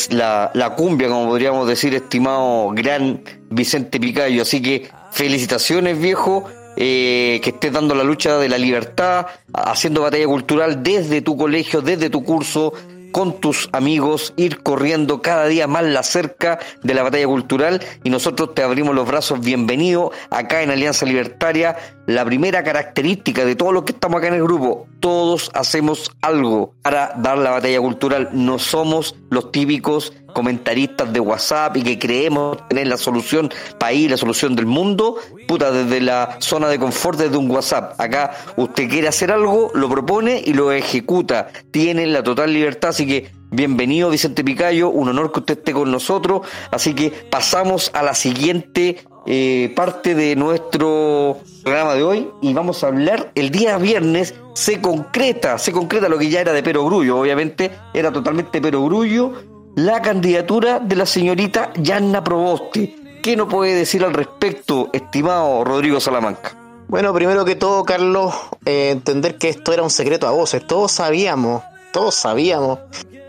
la, la cumbia, como podríamos decir, estimado gran Vicente Picayo. Así que felicitaciones, viejo. Eh, que estés dando la lucha de la libertad, haciendo batalla cultural desde tu colegio, desde tu curso, con tus amigos, ir corriendo cada día más la cerca de la batalla cultural y nosotros te abrimos los brazos. Bienvenido acá en Alianza Libertaria. La primera característica de todos los que estamos acá en el grupo, todos hacemos algo para dar la batalla cultural. No somos los típicos comentaristas de WhatsApp y que creemos tener la solución país, la solución del mundo, puta, desde la zona de confort, desde un WhatsApp. Acá usted quiere hacer algo, lo propone y lo ejecuta. Tiene la total libertad, así que bienvenido Vicente Picayo, un honor que usted esté con nosotros. Así que pasamos a la siguiente eh, parte de nuestro programa de hoy y vamos a hablar el día viernes se concreta, se concreta lo que ya era de Perogrullo, obviamente era totalmente Perogrullo, la candidatura de la señorita Yanna Proboste. ¿Qué nos puede decir al respecto, estimado Rodrigo Salamanca? Bueno, primero que todo, Carlos, eh, entender que esto era un secreto a voces. Todos sabíamos, todos sabíamos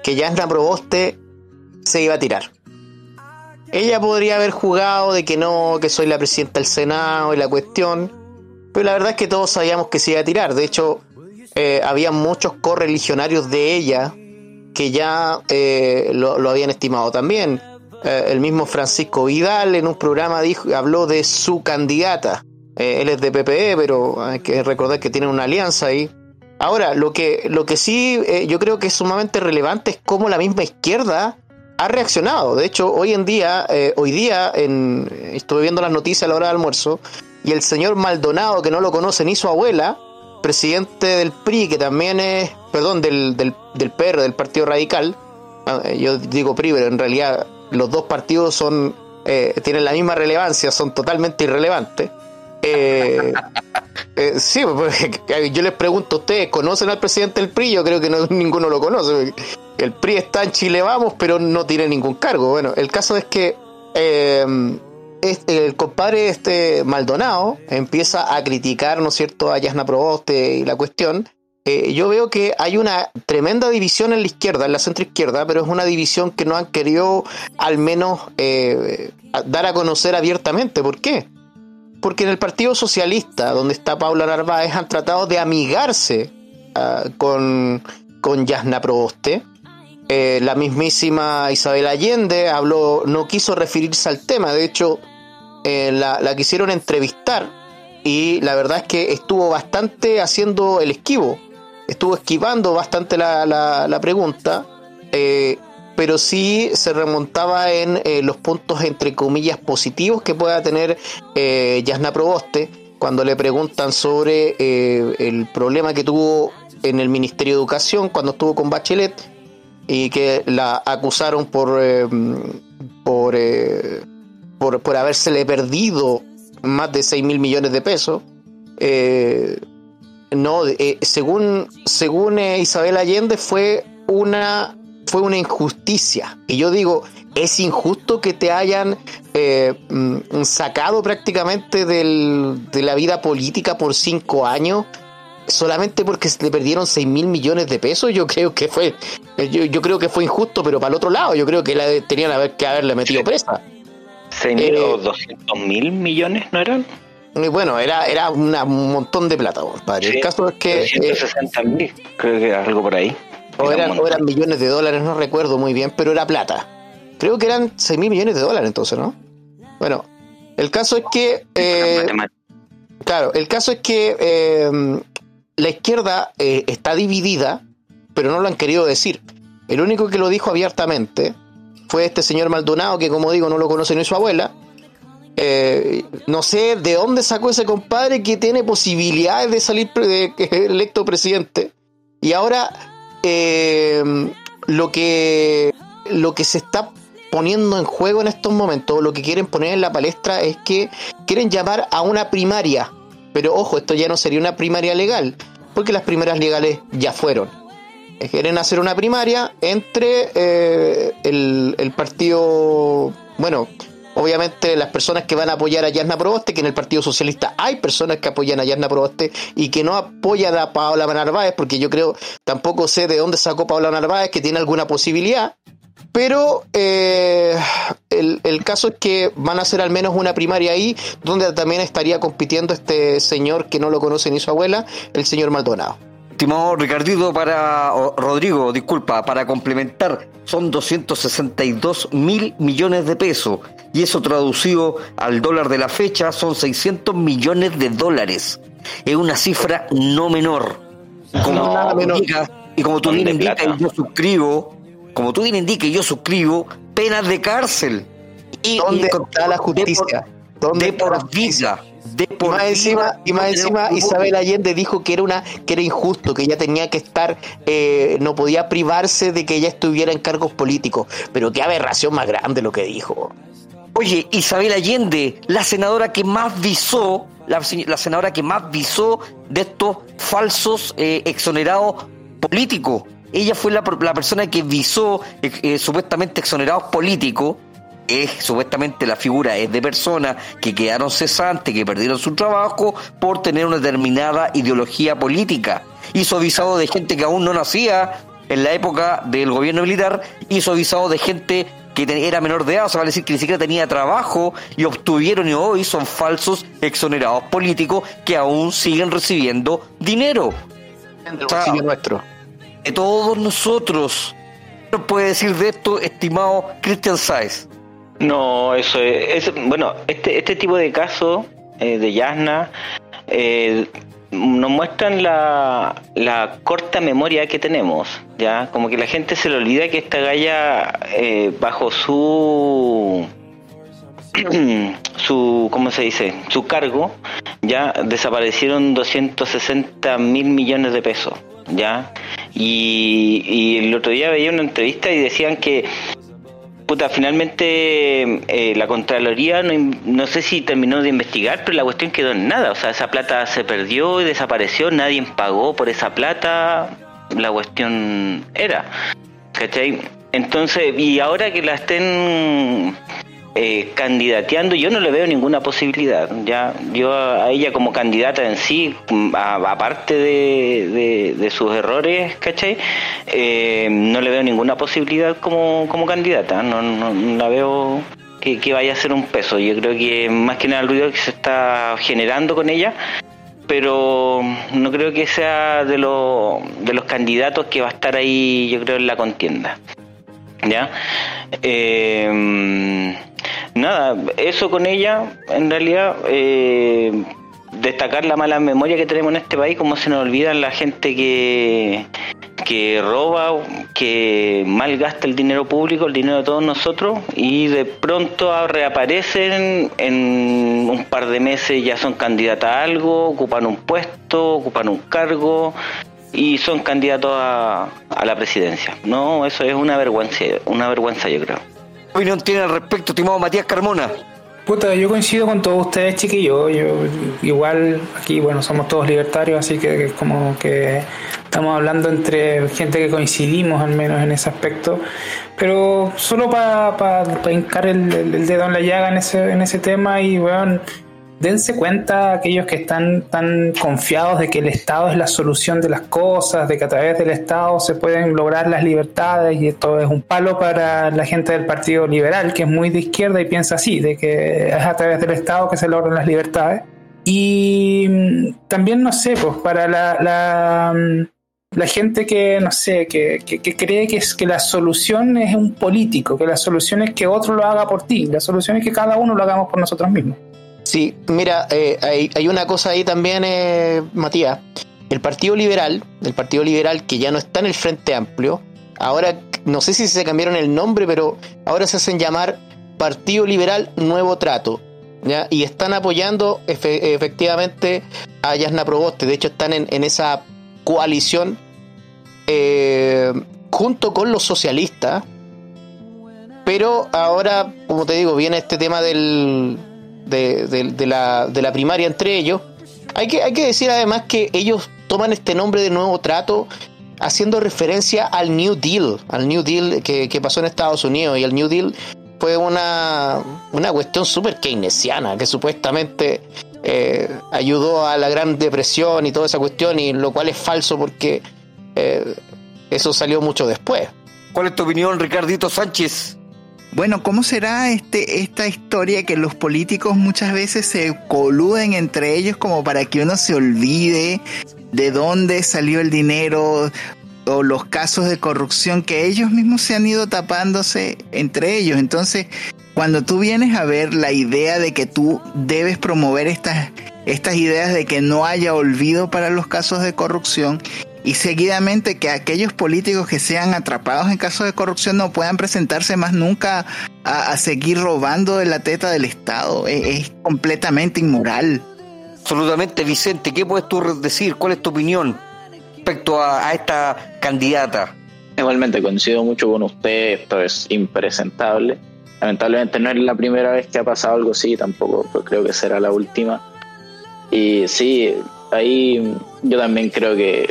que Yasna Proboste se iba a tirar. Ella podría haber jugado de que no, que soy la presidenta del Senado y la cuestión, pero la verdad es que todos sabíamos que se iba a tirar. De hecho, eh, había muchos correligionarios de ella que ya eh, lo, lo habían estimado también. Eh, el mismo Francisco Vidal en un programa dijo, habló de su candidata. Eh, él es de PPE, pero hay que recordar que tiene una alianza ahí. Ahora, lo que, lo que sí eh, yo creo que es sumamente relevante es cómo la misma izquierda ha reaccionado. De hecho, hoy en día, hoy día, en, estuve viendo las noticias a la hora del almuerzo, y el señor Maldonado, que no lo conoce ni su abuela, presidente del PRI, que también es, perdón, del, del, del PR, del Partido Radical, ah, eh, yo digo PRI, pero en realidad los dos partidos son eh, tienen la misma relevancia, son totalmente irrelevantes. Eh, *laughs* eh, sí, pues, *laughs* yo les pregunto a ustedes, ¿conocen al presidente del PRI? Yo creo que no, *laughs* ninguno lo conoce. El PRI está en Chile, vamos, pero no tiene ningún cargo. Bueno, el caso es que eh, el compadre este Maldonado empieza a criticar, ¿no es cierto?, a Yasna Proboste y la cuestión. Eh, yo veo que hay una tremenda división en la izquierda, en la centroizquierda, pero es una división que no han querido al menos eh, dar a conocer abiertamente. ¿Por qué? Porque en el Partido Socialista, donde está Paula Narváez, han tratado de amigarse uh, con, con Yasna Proboste. Eh, la mismísima Isabel Allende habló, no quiso referirse al tema, de hecho, eh, la, la quisieron entrevistar y la verdad es que estuvo bastante haciendo el esquivo, estuvo esquivando bastante la, la, la pregunta, eh, pero sí se remontaba en eh, los puntos entre comillas positivos que pueda tener Yasna Proboste cuando le preguntan sobre el problema que tuvo en el Ministerio de Educación cuando estuvo con Bachelet y que la acusaron por por, por por habérsele perdido más de 6 mil millones de pesos. Eh, no, eh, según, según eh, Isabel Allende fue una, fue una injusticia. Y yo digo, es injusto que te hayan eh, mm, sacado prácticamente del, de la vida política por cinco años solamente porque se le perdieron 6 mil millones de pesos. Yo creo que fue, yo, yo creo que fue injusto, pero para el otro lado, yo creo que la tenían haber, que haberle metido presa. 6 mil o 200 mil millones, ¿no eran? Y bueno, era, era una- un montón de plata, padre. El caso es que. eh, 160 mil, creo que algo por ahí. o, Era eran, o eran millones de dólares, no recuerdo muy bien, pero era plata. Creo que eran 6 mil millones de dólares entonces, ¿no? Bueno, el caso es que. eh. Claro, el caso es que eh, la izquierda eh, está dividida, pero no lo han querido decir. El único que lo dijo abiertamente fue este señor Maldonado, que como digo, no lo conoce ni su abuela. Eh, no sé de dónde sacó ese compadre que tiene posibilidades de salir electo presidente. Y ahora eh, lo que lo que se está poniendo en juego en estos momentos, lo que quieren poner en la palestra es que quieren llamar a una primaria. Pero ojo, esto ya no sería una primaria legal, porque las primarias legales ya fueron. Eh, Quieren hacer una primaria entre eh, el, el partido, bueno, obviamente las personas que van a apoyar a Yasna Proboste, que en el Partido Socialista hay personas que apoyan a Yasna Proboste y que no apoyan a Paola Narváez, porque yo creo, tampoco sé de dónde sacó Paola Narváez, que tiene alguna posibilidad. Pero eh, el, el caso es que van a hacer al menos una primaria ahí, donde también estaría compitiendo este señor que no lo conoce ni su abuela, el señor Maldonado. Estimado Ricardito, para Rodrigo, disculpa, para complementar, son 262 mil millones de pesos y eso traducido al dólar de la fecha son 600 millones de dólares. Es una cifra no menor. Como No, nada menor. y como tú bien de indicas, y yo suscribo, como tú bien indicas, y yo suscribo penas de cárcel. Y, ¿Dónde y está la justicia? ¿Dónde De está la por vida. De por más vida. encima, y más encima Isabel Allende dijo que era una que era injusto, que ella tenía que estar, eh, no podía privarse de que ella estuviera en cargos políticos. Pero qué aberración más grande lo que dijo. Oye, Isabel Allende, la senadora que más visó, la, se- la senadora que más visó de estos falsos eh, exonerados políticos. Ella fue la, la persona que visó eh, supuestamente exonerados políticos. Es supuestamente la figura es de personas que quedaron cesantes, que perdieron su trabajo por tener una determinada ideología política. Hizo visado de gente que aún no nacía en la época del gobierno militar, hizo visado de gente que era menor de edad, o sea, vale decir que ni siquiera tenía trabajo y obtuvieron y hoy son falsos exonerados políticos que aún siguen recibiendo dinero. Del O sea, bolsillo nuestro. de todos nosotros. ¿Qué nos puede decir de esto, estimado Christian Saez? No, eso es, bueno, este, este tipo de casos eh, de Yasna eh, nos muestran la, la corta memoria que tenemos, ya, como que la gente se le olvida que esta galla eh, bajo su *clears throat* su, ¿cómo se dice? Su cargo, ya desaparecieron 260 mil millones de pesos, ya. Y, y el otro día veía una entrevista y decían que Puta, finalmente eh, la Contraloría no, no sé si terminó de investigar, pero la cuestión quedó en nada. O sea, esa plata se perdió y desapareció, nadie pagó por esa plata, la cuestión era. ¿Cachai? Entonces, y ahora que la estén eh, candidateando, yo no le veo ninguna posibilidad. Ya, yo a, ella como candidata en sí, mm, aparte de, de- sus errores, ¿cachai? Eh, no le veo ninguna posibilidad como, como candidata. No, no, no la veo que, que vaya a ser un peso. Yo creo que más que nada el ruido que se está generando con ella pero no creo que sea de, los de los candidatos que va a estar ahí, yo creo, en la contienda. ¿Ya? Eh, nada, eso con ella, en realidad, eh, destacar la mala memoria que tenemos en este país, como se nos olvida la gente que, que roba, que malgasta el dinero público, el dinero de todos nosotros, y de pronto reaparecen en un par de meses, ya son candidatas a algo, ocupan un puesto, ocupan un cargo y son candidatos a, a la presidencia. No, eso es una vergüenza, una vergüenza yo creo. ¿Qué opinión tiene al respecto, estimado Matías Carmona? Puta, yo coincido con todos ustedes, chiquillos. Yo, igual aquí, bueno, somos todos libertarios, así que como que estamos hablando entre gente que coincidimos al menos en ese aspecto. Pero solo para pa, hincar el, el, dedo en la llaga en ese, en ese tema y, bueno, dense cuenta aquellos que están tan confiados de que el Estado es la solución de las cosas, de que a través del Estado se pueden lograr las libertades y esto es un palo para la gente del Partido Liberal, que es muy de izquierda y piensa así, de que es a través del Estado que se logran las libertades. Y mm, también, no sé, pues para la, la, mm, la gente que, no sé, que, que, que, cree que, es, que la solución es un político, que la solución es que otro lo haga por ti, la solución es que cada uno lo hagamos por nosotros mismos. Sí, mira, eh, hay, hay, una cosa ahí también, eh, Matías. El Partido Liberal, el Partido Liberal que ya no está en el Frente Amplio, ahora no sé si se cambiaron el nombre, pero ahora se hacen llamar Partido Liberal Nuevo Trato. ¿ya? Y están apoyando efectivamente a Yasna Proboste. De hecho, están en, en esa coalición eh, junto con los socialistas. Pero ahora, como te digo, viene este tema del, de, la, de la primaria entre ellos. Hay que, hay que decir además que ellos toman este nombre de nuevo trato haciendo referencia al New Deal, al New Deal que, pasó en Estados Unidos. Y el New Deal fue una, una cuestión súper keynesiana que supuestamente eh, ayudó a la Gran Depresión y toda esa cuestión, y lo cual es falso porque eh, eso salió mucho después. ¿Cuál es tu opinión, Ricardito Sánchez? Bueno, ¿cómo será este, esta historia que los políticos muchas veces se coluden entre ellos como para que uno se olvide de dónde salió el dinero o los casos de corrupción que ellos mismos se han ido tapándose entre ellos? Entonces, cuando tú vienes a ver la idea de que tú debes promover estas, estas ideas de que no haya olvido para los casos de corrupción y seguidamente que aquellos políticos que sean atrapados en casos de corrupción no puedan presentarse más nunca a, seguir robando de la teta del Estado. Es, completamente inmoral. Absolutamente, Vicente. ¿Qué puedes tú decir? ¿Cuál es tu opinión respecto a, esta candidata? Igualmente coincido mucho con usted, esto es impresentable. Lamentablemente no es la primera vez que ha pasado algo así, tampoco pues creo que será la última. Y sí, ahí yo también creo que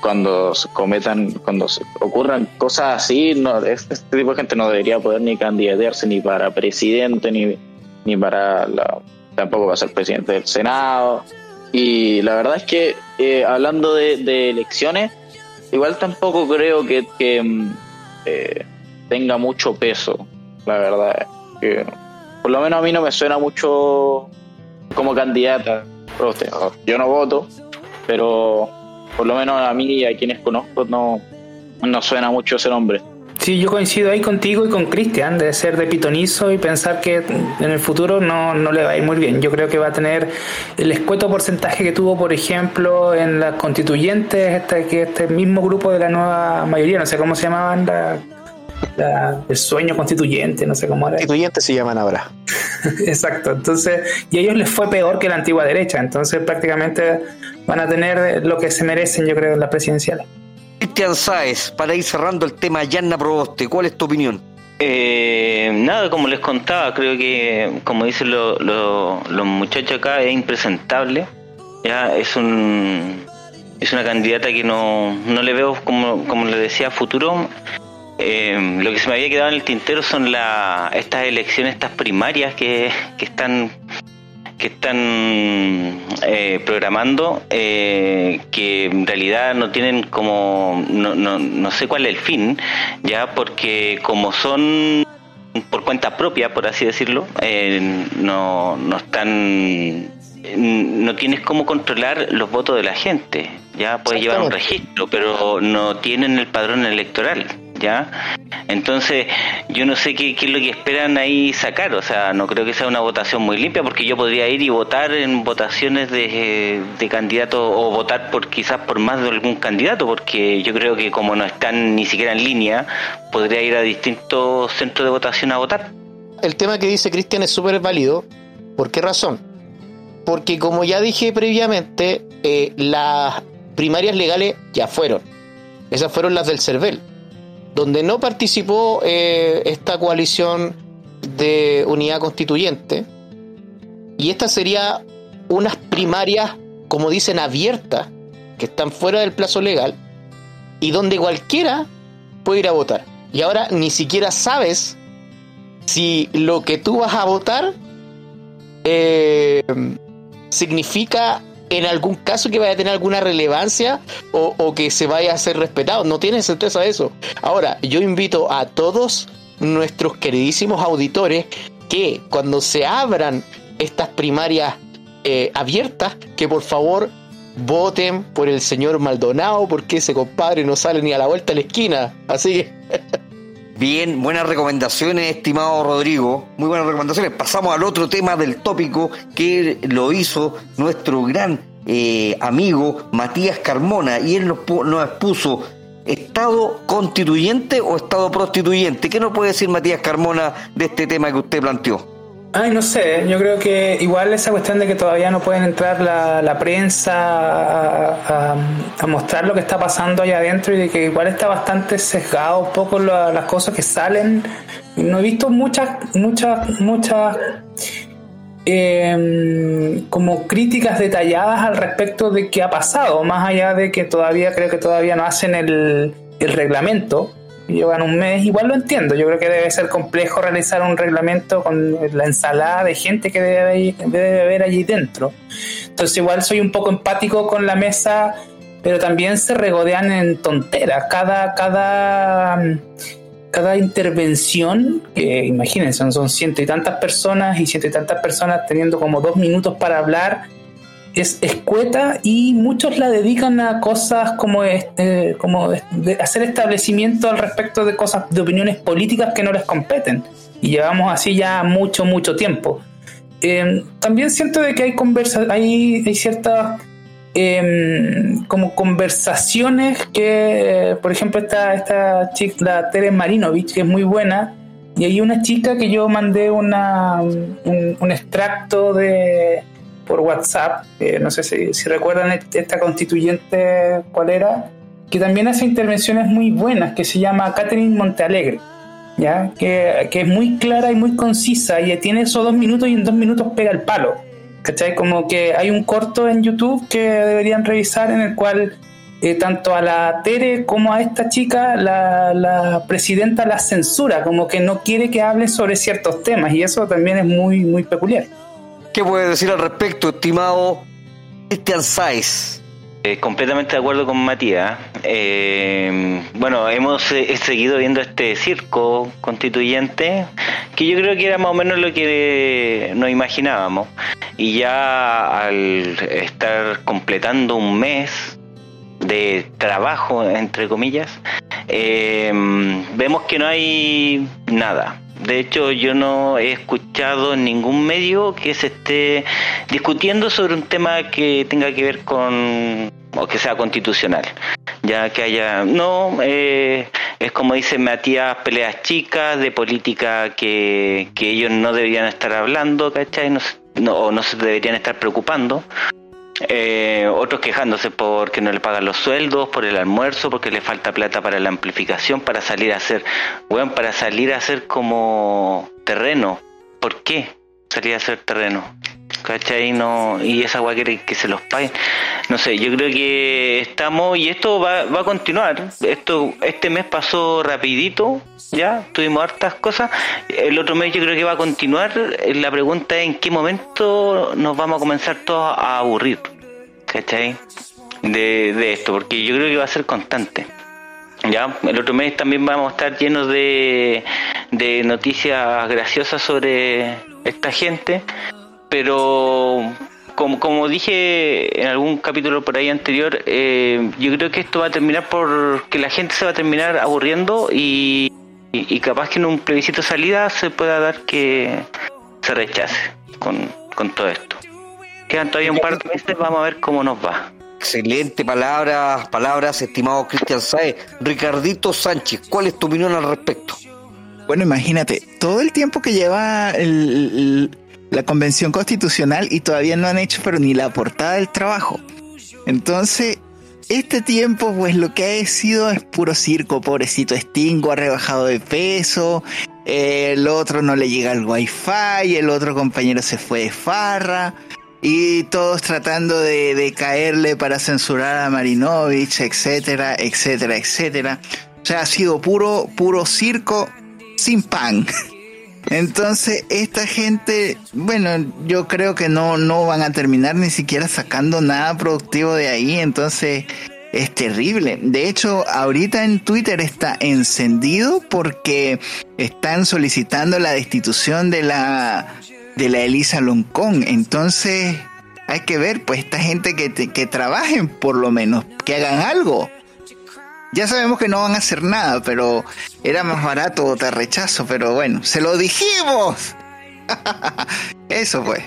cuando se cometan, cuando ocurran cosas así, este, tipo de gente no debería poder ni candidatearse ni para presidente, ni, ni para la, tampoco para ser presidente del Senado. Y la verdad es que eh, hablando de, elecciones, igual tampoco creo que, mm, eh, tenga mucho peso, la verdad. Que, por lo menos a mí no me suena mucho como candidata. Yo no voto, pero por lo menos a mí y a quienes conozco no, no suena mucho ese nombre. Sí, yo coincido ahí contigo y con Cristian, de ser de pitonizo y pensar que en el futuro no, no, le va a ir muy bien. Yo creo que va a tener el escueto porcentaje que tuvo, por ejemplo, en las constituyentes, este, que este mismo grupo de la nueva mayoría, no sé cómo se llamaban, la, el sueño constituyente, no sé cómo era. Constituyentes se llaman ahora. *laughs* Exacto, entonces, y a ellos les fue peor que la antigua derecha, entonces prácticamente van a tener lo que se merecen, yo creo, en la presidencial. Cristian Sáez, para ir cerrando el tema, Yanna Proboste, ¿cuál es tu opinión? Eh, nada, como les contaba, creo que, como dicen los muchachos acá, es impresentable. Ya es un es una candidata que no, no le veo, como, como le decía, futuro. Eh, lo que se me había quedado en el tintero son la, estas elecciones, estas primarias que, que están que están eh, programando eh, que en realidad no tienen como no, no, no sé cuál es el fin ya porque como son por cuenta propia por así decirlo eh, no, no están no tienes cómo controlar los votos de la gente ya puedes llevar un registro pero no tienen el padrón electoral ¿ya? Entonces, yo no sé qué, es lo que esperan ahí sacar, o sea, no creo que sea una votación muy limpia, porque yo podría ir y votar en votaciones de, de candidatos o votar por quizás por más de algún candidato, porque yo creo que como no están ni siquiera en línea, podría ir a distintos centros de votación a votar. El tema que dice Cristian es súper válido. ¿Por qué razón? Porque como ya dije previamente, eh, las primarias legales ya fueron. Esas fueron las del CERVEL donde no participó eh, esta coalición de unidad constituyente. Y esta sería unas primarias, como dicen, abiertas, que están fuera del plazo legal, y donde cualquiera puede ir a votar. Y ahora ni siquiera sabes si lo que tú vas a votar eh, significa en algún caso que vaya a tener alguna relevancia o, que se vaya a ser respetado. No tienes certeza de eso. Ahora, yo invito a todos nuestros queridísimos auditores que cuando se abran estas primarias eh, abiertas, que por favor voten por el señor Maldonado, porque ese compadre no sale ni a la vuelta de la esquina. Así que... *laughs* Bien, buenas recomendaciones, estimado Rodrigo. Muy buenas recomendaciones. Pasamos al otro tema del tópico que lo hizo nuestro gran eh, amigo Matías Carmona y él nos, nos expuso ¿Estado constituyente o Estado prostituyente? ¿Qué nos puede decir Matías Carmona de este tema que usted planteó? Ay, no sé, yo creo que igual esa cuestión de que todavía no pueden entrar la, la prensa a, mostrar lo que está pasando allá adentro y de que igual está bastante sesgado un poco la, las cosas que salen. No he visto muchas, muchas, muchas eh, como críticas detalladas al respecto de qué ha pasado, más allá de que todavía creo que todavía no hacen el, el reglamento llevan un mes, igual lo entiendo, yo creo que debe ser complejo realizar un reglamento con la ensalada de gente que debe, debe haber allí dentro. Entonces igual soy un poco empático con la mesa, pero también se regodean en tonteras. Cada, cada, cada intervención, que imagínense, son ciento y tantas personas y ciento y tantas personas teniendo como dos minutos para hablar es escueta y muchos la dedican a cosas como este, como hacer establecimiento al respecto de cosas de opiniones políticas que no les competen. Y llevamos así ya mucho mucho tiempo. Eh, también siento de que hay conversa hay, ciertas eh, como conversaciones que por ejemplo esta, esta chica la Tere Marinovich que es muy buena y hay una chica que yo mandé una, un, un extracto de por WhatsApp, eh, no sé si, si, recuerdan esta constituyente cuál era, que también hace intervenciones muy buenas, que se llama Catherine Montealegre, ¿ya? Que, que, es muy clara y muy concisa y tiene esos dos minutos y en dos minutos pega el palo. ¿Cachai? Como que hay un corto en YouTube que deberían revisar en el cual eh, tanto a la Tere como a esta chica la, la, presidenta la censura, como que no quiere que hable sobre ciertos temas y eso también es muy, muy peculiar. ¿Qué puede decir al respecto, estimado Cristian Sáez? Eh, completamente de acuerdo con Matías. Eh, bueno, hemos eh, seguido viendo este circo constituyente, que yo creo que era más o menos lo que nos imaginábamos. Y ya al estar completando un mes de trabajo, entre comillas, eh, vemos que no hay nada. De hecho, yo no he escuchado en ningún medio que se esté discutiendo sobre un tema que tenga que ver con o que sea constitucional. Ya que haya, no, eh, es como dice Matías, peleas chicas de política que, que ellos no deberían estar hablando, ¿cachai? No, no, o no se deberían estar preocupando. Eh, otros quejándose porque no le pagan los sueldos, por el almuerzo, porque le falta plata para la amplificación, para salir a hacer, bueno, para salir a hacer como terreno. ¿Por qué salir a hacer terreno? ¿Cachai? No, y esa agua que se los paguen. No sé, yo creo que estamos, y esto va, va a continuar. Esto, este mes pasó rapidito, ya, tuvimos hartas cosas. El otro mes yo creo que va a continuar. La pregunta es en qué momento nos vamos a comenzar todos a aburrir, ¿cachai? De, de esto, porque yo creo que va a ser constante. Ya, el otro mes también vamos a estar llenos de, de noticias graciosas sobre esta gente, pero como, como dije en algún capítulo por ahí anterior, eh, yo creo que esto va a terminar por que la gente se va a terminar aburriendo y, y, y capaz que en un plebiscito de salida se pueda dar que se rechace con, con todo esto. Quedan todavía un par de meses, vamos a ver cómo nos va. Excelente palabras, palabras, estimado Cristian Saez. Ricardito Sánchez, ¿cuál es tu opinión al respecto? Bueno, imagínate, todo el tiempo que lleva el, el, la convención constitucional y todavía no han hecho pero ni la portada del trabajo. Entonces, este tiempo, pues lo que ha sido es puro circo, pobrecito Stingo, ha rebajado de peso, el otro no le llega el wifi, el otro compañero se fue de farra, y todos tratando de, de caerle para censurar a Marinovich, etcétera, etcétera, etcétera. O sea, ha sido puro, puro circo sin pan. *laughs* Entonces, esta gente, bueno, yo creo que no, no van a terminar ni siquiera sacando nada productivo de ahí. Entonces, es terrible. De hecho, ahorita en Twitter está encendido porque están solicitando la destitución de la de la Elisa Loncón. Entonces, hay que ver, pues, esta gente que, que trabajen por lo menos, que hagan algo. Ya sabemos que no van a hacer nada, pero era más barato votar rechazo, pero bueno, se lo dijimos. *laughs* Eso fue.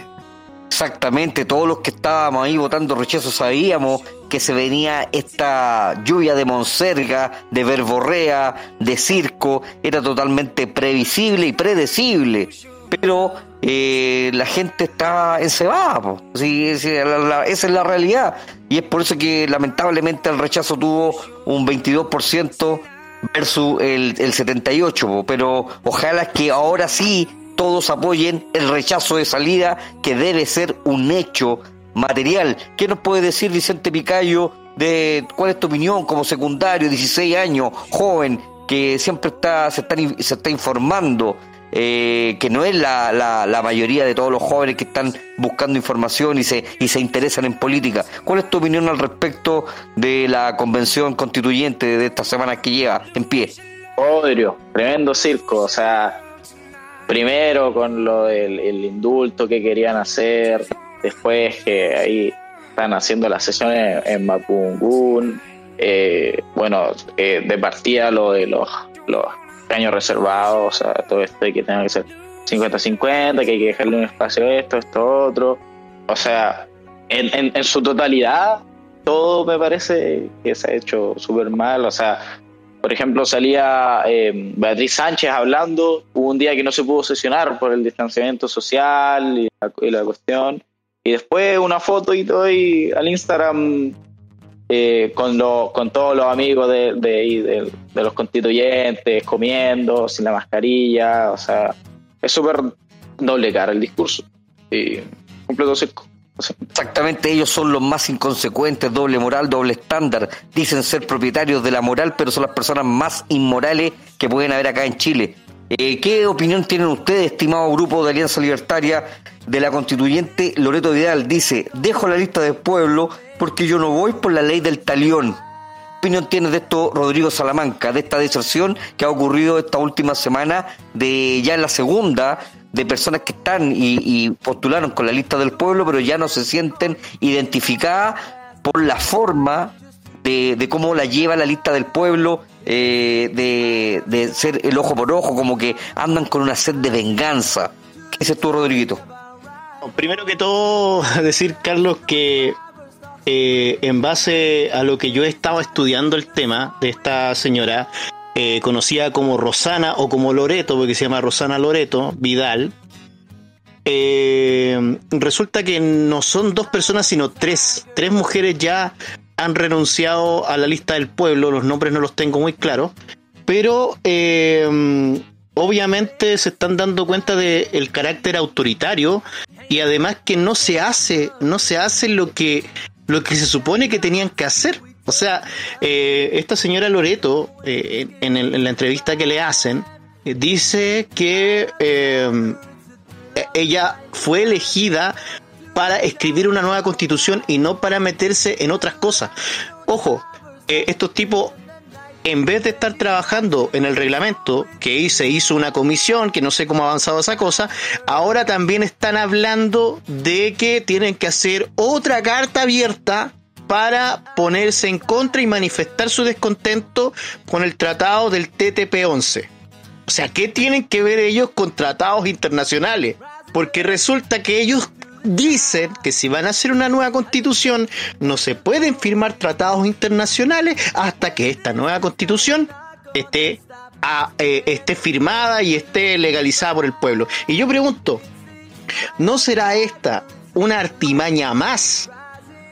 Exactamente, todos los que estábamos ahí votando rechazo sabíamos que se venía esta lluvia de monserga, de verborrea, de circo, era totalmente previsible y predecible, pero eh, la gente está encebada, esa es la realidad, y es por eso que lamentablemente el rechazo tuvo un 22% versus el, el 78%, pero ojalá que ahora sí todos apoyen el rechazo de salida que debe ser un hecho material. ¿Qué nos puede decir Vicente Picayo de cuál es tu opinión como secundario, 16 años, joven, que siempre está, se, está, se está informando? Eh, que no es la, la, la, mayoría de todos los jóvenes que están buscando información y se, y se interesan en política. ¿Cuál es tu opinión al respecto de la convención constituyente de esta semana que lleva en pie? Odrio, tremendo circo, o sea, primero con lo del el indulto que querían hacer, después que ahí están haciendo las sesiones en Mapungun, eh, bueno, eh, de partida lo de los, los años reservados, o sea, todo esto de que tenga que ser 50-50, que hay que dejarle un espacio a esto, esto, otro, o sea, en, en, su totalidad, todo me parece que se ha hecho súper mal, o sea, por ejemplo, salía eh, Beatriz Sánchez hablando, hubo un día que no se pudo sesionar por el distanciamiento social y la, cuestión, y después una foto y todo ahí al Instagram eh, con, lo, con todos los amigos de, de, de, los constituyentes, comiendo, sin la mascarilla, o sea, es súper doble cara el discurso, y completo circo. Exactamente, ellos son los más inconsecuentes, doble moral, doble estándar. Dicen ser propietarios de la moral, pero son las personas más inmorales que pueden haber acá en Chile. Eh, ¿Qué opinión tienen ustedes, estimado grupo de Alianza Libertaria, de la constituyente Loreto Vidal? Dice, dejo la lista del pueblo porque yo no voy por la ley del talión. ¿Qué opinión tiene de esto Rodrigo Salamanca, de esta deserción que ha ocurrido esta última semana, de ya en la segunda de personas que están y, postularon con la lista del pueblo, pero ya no se sienten identificadas por la forma de, cómo la lleva la lista del pueblo, eh, de, de, ser el ojo por ojo, como que andan con una sed de venganza. ¿Qué dices tú, Rodriguito? Primero que todo, *laughs* decir, Carlos, que eh, en base a lo que yo he estado estudiando el tema de esta señora, eh, conocida como Rosana o como Loreto, porque se llama Rosana Loreto Vidal. Resulta que no son dos personas, sino tres. Tres mujeres ya han renunciado a la lista del pueblo, los nombres no los tengo muy claros, pero eh, obviamente se están dando cuenta del carácter autoritario y además que no se hace, no se hace lo que, lo que se supone que tenían que hacer. O sea, eh, esta señora Loreto, eh, en, la entrevista que le hacen, dice que ella fue elegida para escribir una nueva constitución y no para meterse en otras cosas. Ojo, estos tipos, en vez de estar trabajando en el reglamento, que se hizo una comisión, que no sé cómo ha avanzado esa cosa, ahora también están hablando de que tienen que hacer otra carta abierta para ponerse en contra y manifestar su descontento con el tratado del TTP-11. O sea, ¿qué tienen que ver ellos con tratados internacionales? Porque resulta que ellos dicen que si van a hacer una nueva constitución, no se pueden firmar tratados internacionales hasta que esta nueva constitución esté, eh, esté firmada y esté legalizada por el pueblo. Y yo pregunto, ¿no será esta una artimaña más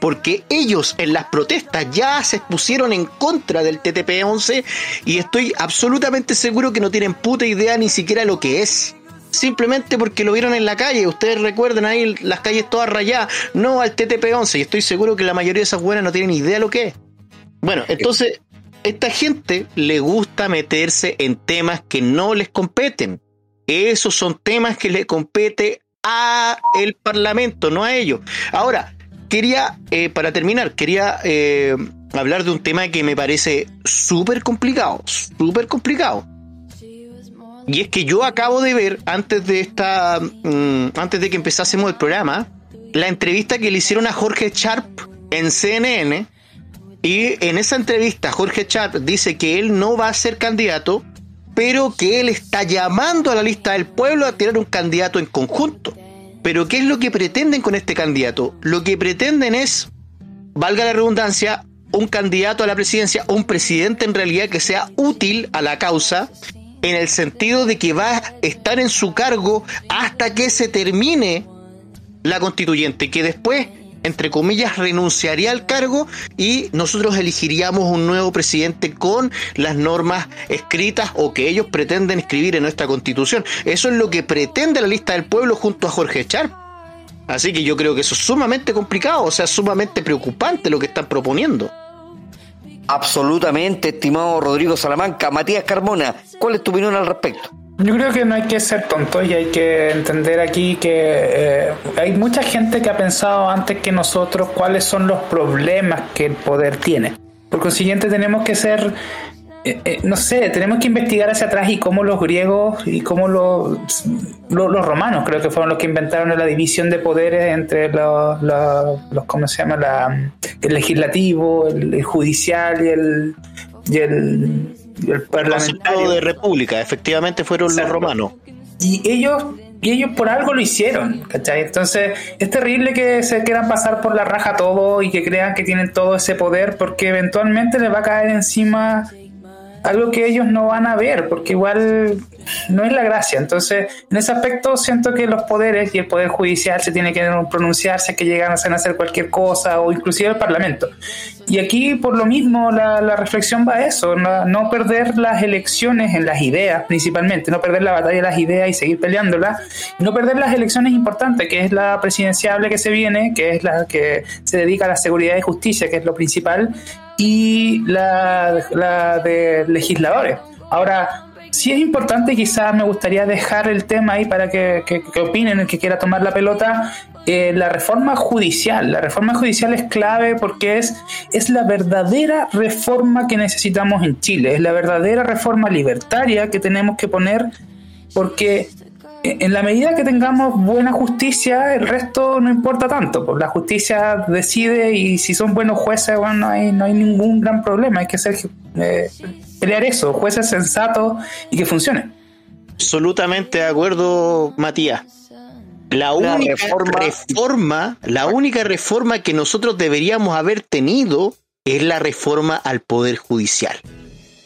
porque ellos en las protestas ya se pusieron en contra del TTP-11 y estoy absolutamente seguro que no tienen puta idea ni siquiera lo que es. Simplemente porque lo vieron en la calle. Ustedes recuerden ahí las calles todas rayadas. No al TTP-11. Y estoy seguro que la mayoría de esas buenas no tienen idea lo que es. Bueno, entonces, esta gente le gusta meterse en temas que no les competen. Esos son temas que le compete a el Parlamento, no a ellos. Ahora, quería, eh, para terminar, quería eh, hablar de un tema que me parece súper complicado, súper complicado. Y es que yo acabo de ver, antes de esta, mm, antes de que empezásemos el programa, la entrevista que le hicieron a Jorge Sharp en CNN. Y en esa entrevista, Jorge Sharp dice que él no va a ser candidato, pero que él está llamando a la lista del pueblo a tirar un candidato en conjunto. Pero ¿qué es lo que pretenden con este candidato? Lo que pretenden es, valga la redundancia, un candidato a la presidencia, un presidente en realidad que sea útil a la causa, en el sentido de que va a estar en su cargo hasta que se termine la constituyente, que después, entre comillas, renunciaría al cargo y nosotros elegiríamos un nuevo presidente con las normas escritas o que ellos pretenden escribir en nuestra constitución. Eso es lo que pretende la lista del pueblo junto a Jorge Char. Así que yo creo que eso es sumamente complicado, o sea, sumamente preocupante lo que están proponiendo. Absolutamente, estimado Rodrigo Salamanca. Matías Carmona, ¿cuál es tu opinión al respecto? Yo creo que no hay que ser tontos y hay que entender aquí que eh, hay mucha gente que ha pensado antes que nosotros cuáles son los problemas que el poder tiene. Por consiguiente tenemos que ser eh, eh, no sé, tenemos que investigar hacia atrás y cómo los griegos y cómo los, los, romanos creo que fueron los que inventaron la división de poderes entre los, los, ¿cómo se llama? La, el legislativo, el, judicial y el, y el, el parlamentario. de república, efectivamente fueron los romanos. Y ellos y ellos por algo lo hicieron, ¿cachai? Entonces es terrible que se quieran pasar por la raja todo y que crean que tienen todo ese poder porque eventualmente les va a caer encima algo que ellos no van a ver, porque igual no es la gracia. Entonces, en ese aspecto siento que los poderes y el poder judicial se tiene que pronunciarse, que llegan a hacer cualquier cosa, o inclusive el Parlamento. Y aquí, por lo mismo, la, reflexión va a eso, no, perder las elecciones en las ideas, principalmente, no perder la batalla de las ideas y seguir peleándolas, no perder las elecciones importantes, que es la presidenciable que se viene, que es la que se dedica a la seguridad y justicia, que es lo principal, y la, la de legisladores. Ahora, sí es importante, quizás me gustaría dejar el tema ahí para que, que, opinen el que quiera tomar la pelota. Eh, la reforma judicial. La reforma judicial es clave porque es, es la verdadera reforma que necesitamos en Chile, es la verdadera reforma libertaria que tenemos que poner porque en la medida que tengamos buena justicia, el resto no importa tanto. Pues la justicia decide y si son buenos jueces, bueno, no hay, no hay ningún gran problema. Hay que ser, eh, pelear eso, jueces sensatos y que funcione. Absolutamente de acuerdo, Matías. La única reforma, la única reforma que nosotros deberíamos haber tenido es la reforma al Poder Judicial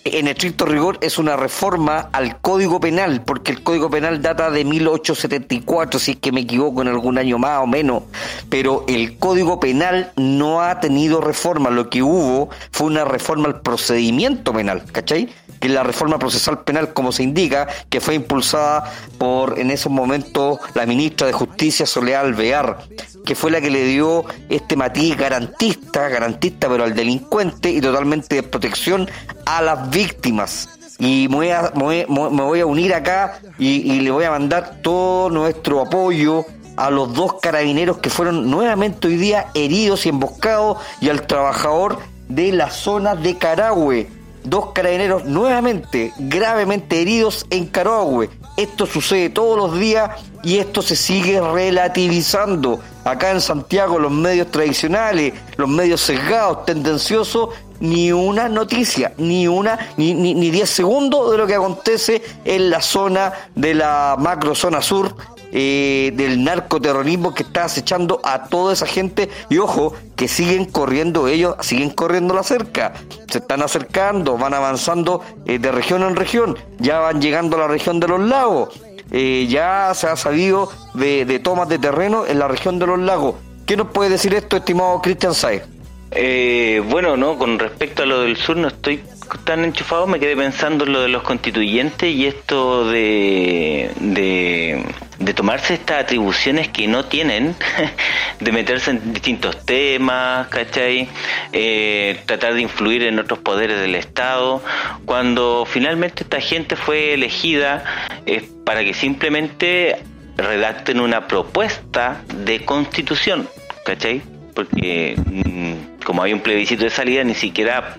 en estricto rigor es una reforma al Código Penal, porque el Código Penal data de 1874, si es que me equivoco en algún año más o menos, pero el Código Penal no ha tenido reforma, lo que hubo fue una reforma al procedimiento penal, ¿cachai? Que la reforma procesal penal, como se indica, que fue impulsada por en esos momentos la ministra de Justicia Soledad Alvear, que fue la que le dio este matiz garantista, garantista pero al delincuente y totalmente de protección a las víctimas. Y me voy a, unir acá y, y le voy a mandar todo nuestro apoyo a los dos carabineros que fueron nuevamente hoy día heridos y emboscados y al trabajador de la zona de Carahue dos carabineros nuevamente gravemente heridos en Carahue. Esto sucede todos los días y esto se sigue relativizando. Acá en Santiago los medios tradicionales, los medios sesgados, tendenciosos, ni una noticia, ni una, ni, ni, ni diez segundos de lo que acontece en la zona de la macro zona sur eh, del narcoterrorismo que está acechando a toda esa gente y ojo que siguen corriendo ellos, siguen corriendo la cerca, se están acercando, van avanzando eh, de región en región, ya van llegando a la región de los lagos, eh, ya se ha sabido de, de tomas de terreno en la región de los lagos. ¿Qué nos puede decir esto, estimado Cristian Saez? Eh, bueno, no, con respecto a lo del sur no estoy tan enchufado, me quedé pensando en lo de los constituyentes y esto de, de, tomarse estas atribuciones que no tienen, *laughs* de meterse en distintos temas, ¿cachai? Eh, tratar de influir en otros poderes del Estado, cuando finalmente esta gente fue elegida es para que simplemente redacten una propuesta de constitución, ¿cachai? Porque mm, como hay un plebiscito de salida, ni siquiera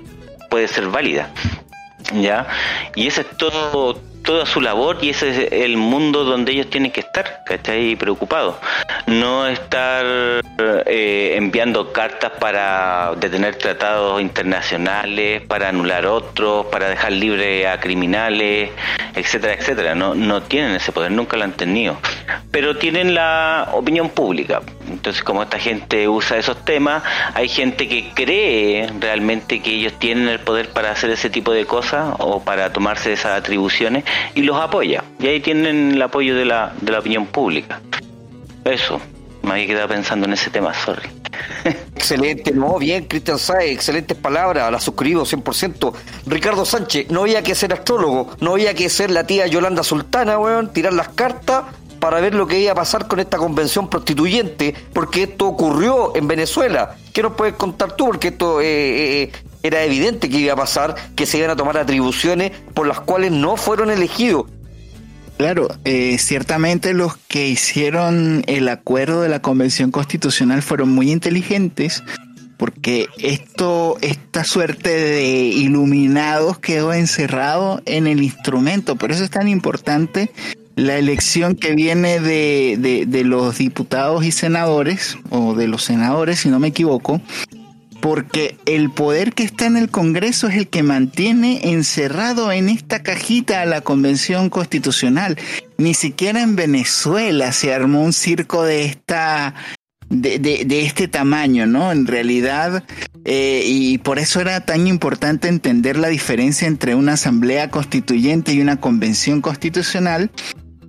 puede ser válida. ¿Ya? Y ese es todo, toda su labor y ese es el mundo donde ellos tienen que estar, ¿cachai? Preocupados. No estar eh, enviando cartas para detener tratados internacionales, para anular otros, para dejar libre a criminales, etcétera, etcétera. No, no tienen ese poder, nunca lo han tenido. Pero tienen la opinión pública. Entonces, como esta gente usa esos temas, hay gente que cree realmente que ellos tienen el poder para hacer ese tipo de cosas o para tomarse esas atribuciones y los apoya. Y ahí tienen el apoyo de la, de la opinión pública. Eso, me había quedado pensando en ese tema, sorry. *laughs* Excelente, no, bien, Cristian Saez, excelentes palabras, la suscribo 100%. Ricardo Sánchez, no había que ser astrólogo, no había que ser la tía Yolanda Sultana, weón, tirar las cartas para ver lo que iba a pasar con esta convención prostituyente, porque esto ocurrió en Venezuela. ¿Qué nos puedes contar tú? Porque esto eh, eh, era evidente que iba a pasar, que se iban a tomar atribuciones por las cuales no fueron elegidos. Claro, eh, ciertamente los que hicieron el acuerdo de la Convención Constitucional fueron muy inteligentes porque esto, esta suerte de iluminados quedó encerrado en el instrumento. Por eso es tan importante la elección que viene de, de, de los diputados y senadores, o de los senadores, si no me equivoco, porque el poder que está en el Congreso es el que mantiene encerrado en esta cajita a la Convención Constitucional. Ni siquiera en Venezuela se armó un circo de esta de, de, este tamaño, ¿no? En realidad, eh, y por eso era tan importante entender la diferencia entre una asamblea constituyente y una convención constitucional,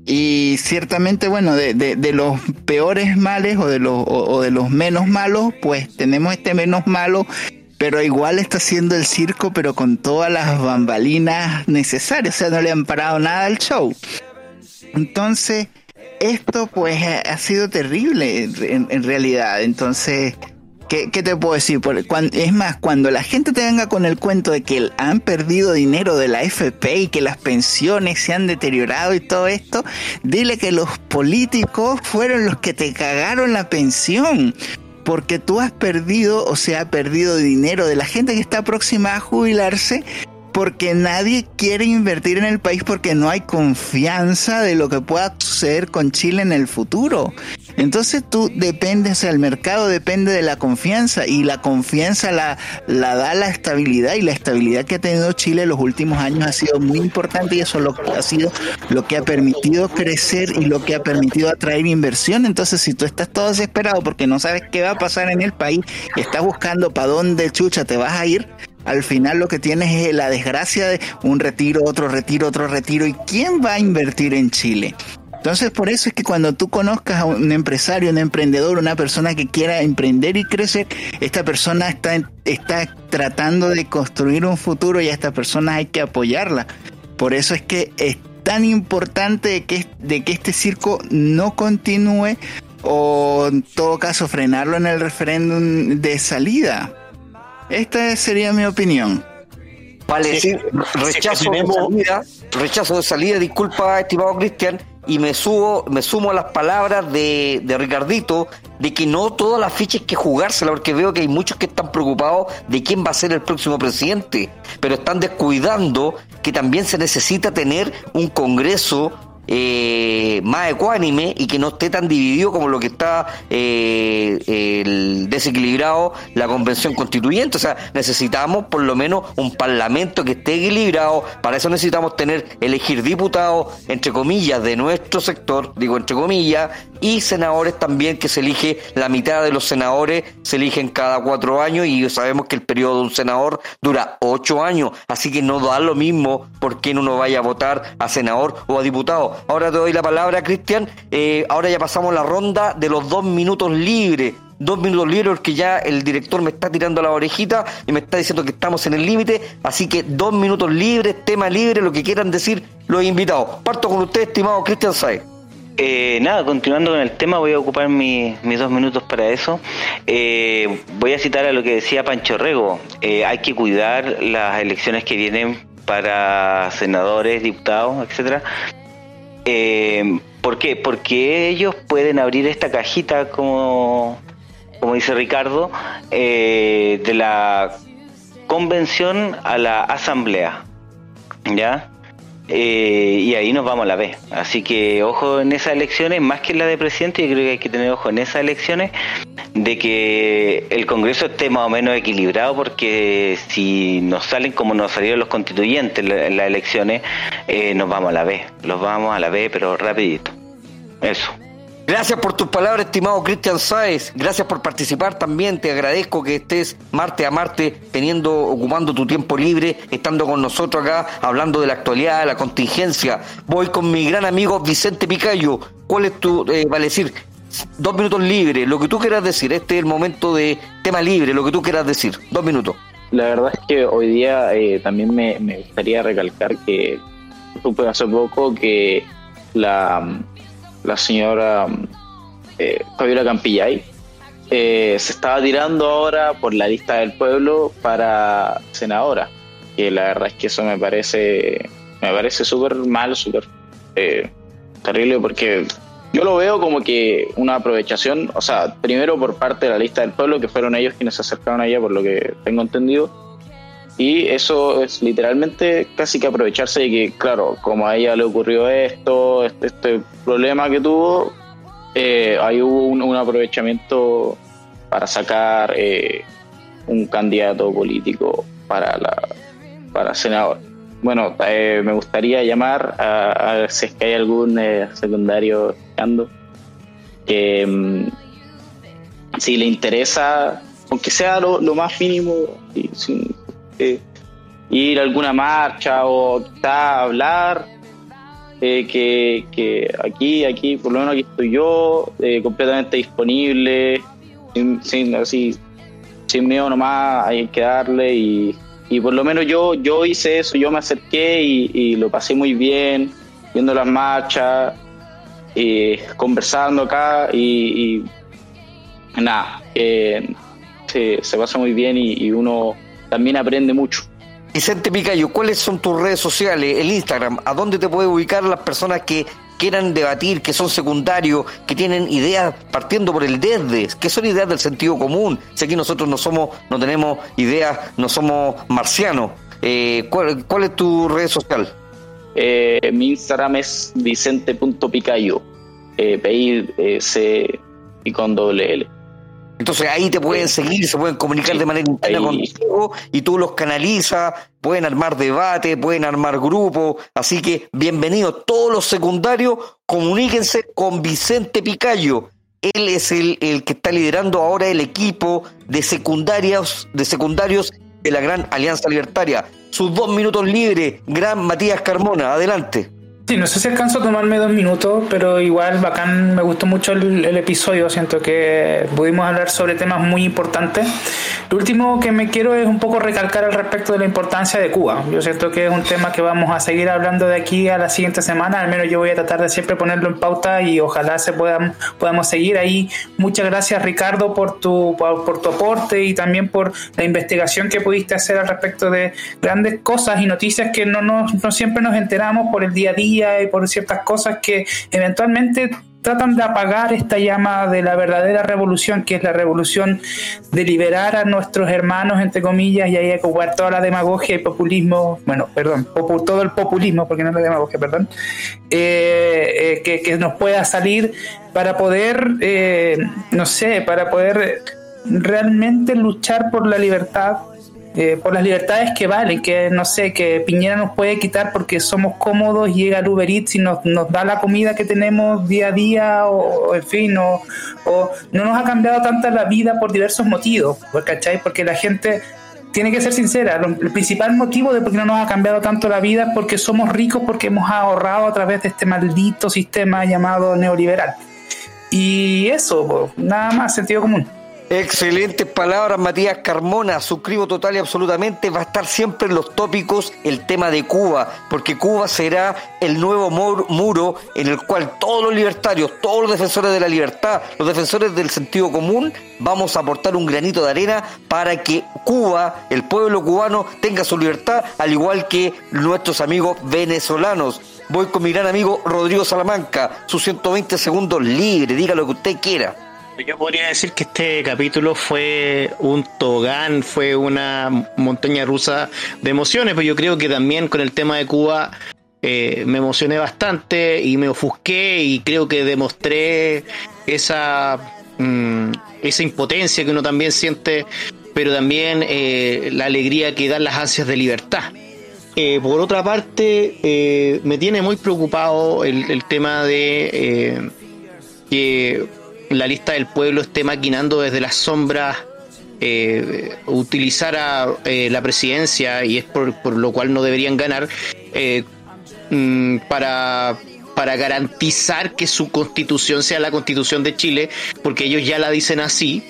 y ciertamente, bueno, de, de, de, los peores males o de los, o, de los menos malos, pues tenemos este menos malo, pero igual está haciendo el circo, pero con todas las bambalinas necesarias, o sea, no le han parado nada al show. Entonces, esto pues ha sido terrible en realidad. Entonces, ¿Qué, ¿Qué, te puedo decir? Es más, cuando la gente te venga con el cuento de que han perdido dinero de la FP y que las pensiones se han deteriorado y todo esto, dile que los políticos fueron los que te cagaron la pensión. Porque tú has perdido, o sea, ha perdido dinero de la gente que está próxima a jubilarse porque nadie quiere invertir en el país porque no hay confianza de lo que pueda suceder con Chile en el futuro. Entonces tú dependes, el mercado depende de la confianza y la confianza la, la da la estabilidad y la estabilidad que ha tenido Chile en los últimos años ha sido muy importante y eso lo, ha sido lo que ha permitido crecer y lo que ha permitido atraer inversión. Entonces si tú estás todo desesperado porque no sabes qué va a pasar en el país y estás buscando para dónde chucha te vas a ir, al final lo que tienes es la desgracia de un retiro, otro retiro, otro retiro. ¿Y quién va a invertir en Chile? Entonces, por eso es que cuando tú conozcas a un empresario, un emprendedor, una persona que quiera emprender y crecer, esta persona está, está tratando de construir un futuro y a esta persona hay que apoyarla. Por eso es que es tan importante que, de que este circo no continúe o en todo caso frenarlo en el referéndum de salida. Esta sería mi opinión. Vale, sí, rechazo, de salida, rechazo de salida, disculpa, estimado Cristian, y me subo, me sumo a las palabras de, de Ricardito, de que no todas las fichas hay que jugársela, porque veo que hay muchos que están preocupados de quién va a ser el próximo presidente, pero están descuidando que también se necesita tener un Congreso eh, más ecuánime y que no esté tan dividido como lo que está eh, el desequilibrado la convención constituyente. O sea, necesitamos por lo menos un parlamento que esté equilibrado. Para eso necesitamos tener, elegir diputados, entre comillas, de nuestro sector, digo entre comillas, y senadores también, que se elige la mitad de los senadores, se eligen cada cuatro años y sabemos que el periodo de un senador dura ocho años. Así que no da lo mismo por quién uno vaya a votar a senador o a diputado. Ahora te doy la palabra, Cristian. Eh, ahora ya pasamos la ronda de los dos minutos libres. dos minutos libres porque ya el director me está tirando la orejita y me está diciendo que estamos en el límite, así que dos minutos libres, tema libre, lo que quieran decir los invitados. Parto con usted, estimado Cristian Saez. Eh, nada, continuando con el tema, voy a ocupar mi- mis dos minutos para eso. Eh, voy a citar a lo que decía Pancho Rego. Eh, hay que cuidar las elecciones que vienen para senadores, diputados, etcétera. Eh, ¿Por qué? Porque ellos pueden abrir esta cajita, como, como dice Ricardo, eh, de la convención a la asamblea. ¿Ya? Eh, y ahí nos vamos a la B. Así que ojo en esas elecciones, más que en la de presidente, yo creo que hay que tener ojo en esas elecciones, de que el Congreso esté más o menos equilibrado, porque si nos salen como nos salieron los constituyentes en la- en las elecciones, eh, nos vamos a la B. Los vamos a la B, pero rapidito. Eso. Gracias por tus palabras, estimado Cristian Sáez. Gracias por participar también. Te agradezco que estés martes a martes teniendo, ocupando tu tiempo libre, estando con nosotros acá, hablando de la actualidad, de la contingencia. Voy con mi gran amigo Vicente Picayo. ¿Cuál es tu, eh, vale decir, dos minutos libres, lo que tú quieras decir? Este es el momento de tema libre, lo que tú quieras decir. Dos minutos. La verdad es que hoy día eh, también me, me gustaría recalcar que supe hace poco que la, la señora eh, Fabiola Campillay eh, se estaba tirando ahora por la lista del pueblo para senadora. Que la verdad es que eso me parece me parece súper mal, súper eh, terrible porque yo lo veo como que una aprovechación, o sea, primero por parte de la lista del pueblo, que fueron ellos quienes se acercaron a ella, por lo que tengo entendido. Y eso es literalmente casi que aprovecharse de que, claro, como a ella le ocurrió esto, este, este problema que tuvo, eh, ahí hubo un, aprovechamiento para sacar eh, un candidato político para la para senador. Bueno, eh, me gustaría llamar a, a si es que hay algún eh, secundario que mm, si le interesa, aunque sea lo, lo más mínimo, y sin- ir a alguna marcha o quizá hablar, eh, que, que aquí, aquí, por lo menos aquí estoy yo, eh, completamente disponible, sin, sin, así, sin miedo nomás, hay que darle y, y por lo menos yo, yo hice eso, yo me acerqué y, lo pasé muy bien, viendo las marchas, eh, conversando acá y, y nada, se, se pasa muy bien y uno también aprende mucho. Vicente Picayo, ¿cuáles son tus redes sociales, el Instagram? ¿A dónde te puede ubicar las personas que quieran debatir, que son secundarios, que tienen ideas partiendo por el desde, que son ideas del sentido común? Si aquí nosotros no somos, no tenemos ideas, no somos marcianos. Eh, ¿cuál, cuál es tu red social? Eh, mi Instagram es vicente.picayo, eh, P-I-C y con doble L. Entonces ahí te pueden seguir, se pueden comunicar Sí, de manera interna ahí. contigo y tú los canalizas, pueden armar debate, pueden armar grupos, así que bienvenidos todos los secundarios, comuníquense con Vicente Picayo. Él es el, el que está liderando ahora el equipo de secundarios, de secundarios de la Gran Alianza Libertaria. Sus dos minutos libres, gran Matías Carmona, adelante. Sí, no sé si alcanzo a tomarme dos minutos, pero igual bacán, me gustó mucho el, el episodio, siento que pudimos hablar sobre temas muy importantes. Lo último que me quiero es un poco recalcar al respecto de la importancia de Cuba. Yo siento que es un tema que vamos a seguir hablando de aquí a la siguiente semana, al menos yo voy a tratar de siempre ponerlo en pauta y ojalá se puedan, podamos seguir ahí. Muchas gracias Ricardo por tu, por, por tu aporte y también por la investigación que pudiste hacer al respecto de grandes cosas y noticias que no, nos, no siempre nos enteramos por el día a día y por ciertas cosas que eventualmente tratan de apagar esta llama de la verdadera revolución, que es la revolución de liberar a nuestros hermanos, entre comillas, y ahí ocupar toda la demagogia y populismo, bueno, perdón, todo el populismo, porque no es la demagogia, perdón, eh, eh, que, que nos pueda salir para poder, eh, no sé, para poder realmente luchar por la libertad eh, por las libertades que valen, que no sé, que Piñera nos puede quitar porque somos cómodos, llega el Uber Eats y nos, nos da la comida que tenemos día a día, o, o en fin, o, o no nos ha cambiado tanta la vida por diversos motivos, pues, ¿cachai? Porque la gente tiene que ser sincera, el principal motivo de por qué no nos ha cambiado tanto la vida es porque somos ricos, porque hemos ahorrado a través de este maldito sistema llamado neoliberal. Y eso, pues, nada más, sentido común. Excelentes palabras, Matías Carmona. Suscribo total y absolutamente. Va a estar siempre en los tópicos el tema de Cuba, porque Cuba será el nuevo muro en el cual todos los libertarios, todos los defensores de la libertad, los defensores del sentido común, vamos a aportar un granito de arena para que Cuba, el pueblo cubano, tenga su libertad, al igual que nuestros amigos venezolanos. Voy con mi gran amigo Rodrigo Salamanca, sus 120 segundos libre, diga lo que usted quiera. Yo podría decir que este capítulo fue un togán, fue una montaña rusa de emociones, pero yo creo que también con el tema de Cuba eh, me emocioné bastante y me ofusqué y creo que demostré esa, mm, esa impotencia que uno también siente, pero también eh, la alegría que dan las ansias de libertad. Eh, por otra parte, me tiene muy preocupado el, el tema de que la lista del pueblo esté maquinando desde las sombras eh, utilizar a eh, la presidencia y es por, lo cual no deberían ganar eh, mm, para para garantizar que su constitución sea la constitución de Chile porque ellos ya la dicen así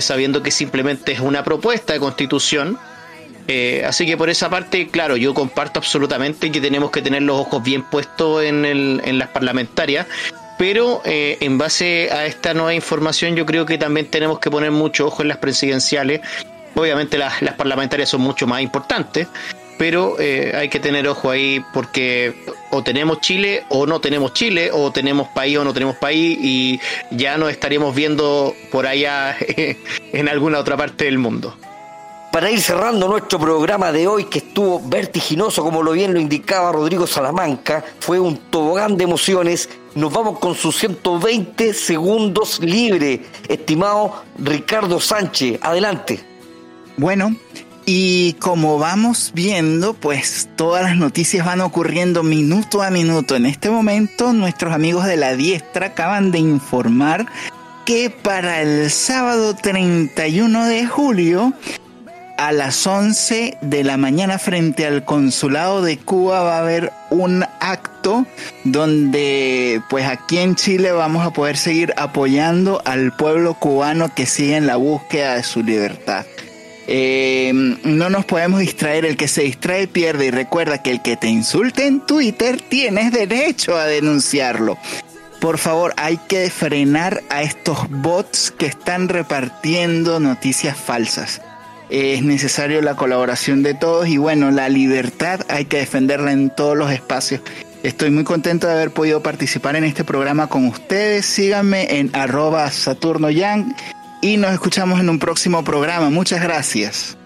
sabiendo que simplemente es una propuesta de constitución. Así que por esa parte, claro, yo comparto absolutamente que tenemos que tener los ojos bien puestos en, el, en las parlamentarias, pero eh, en base a esta nueva información yo creo que también tenemos que poner mucho ojo en las presidenciales. Obviamente las, parlamentarias son mucho más importantes, pero eh, hay que tener ojo ahí porque o tenemos Chile o no tenemos Chile, o tenemos país o no tenemos país y ya nos estaríamos viendo por allá *laughs* en alguna otra parte del mundo. Para ir cerrando nuestro programa de hoy, que estuvo vertiginoso, como lo bien lo indicaba Rodrigo Salamanca, fue un tobogán de emociones. Nos vamos con sus 120 segundos libre. Estimado Ricardo Sánchez, adelante. Bueno, y como vamos viendo, pues todas las noticias van ocurriendo minuto a minuto. En este momento, nuestros amigos de la diestra acaban de informar que para el sábado 31 de julio a las 11 de la mañana frente al consulado de Cuba va a haber un acto donde pues aquí en Chile vamos a poder seguir apoyando al pueblo cubano que sigue en la búsqueda de su libertad. Eh, no nos podemos distraer, el que se distrae pierde y recuerda que el que te insulte en Twitter tienes derecho a denunciarlo. Por favor, hay que frenar a estos bots que están repartiendo noticias falsas es necesario la colaboración de todos y bueno, la libertad hay que defenderla en todos los espacios. Estoy muy contento de haber podido participar en este programa con ustedes. Síganme en arroba y nos escuchamos en un próximo programa. Muchas gracias.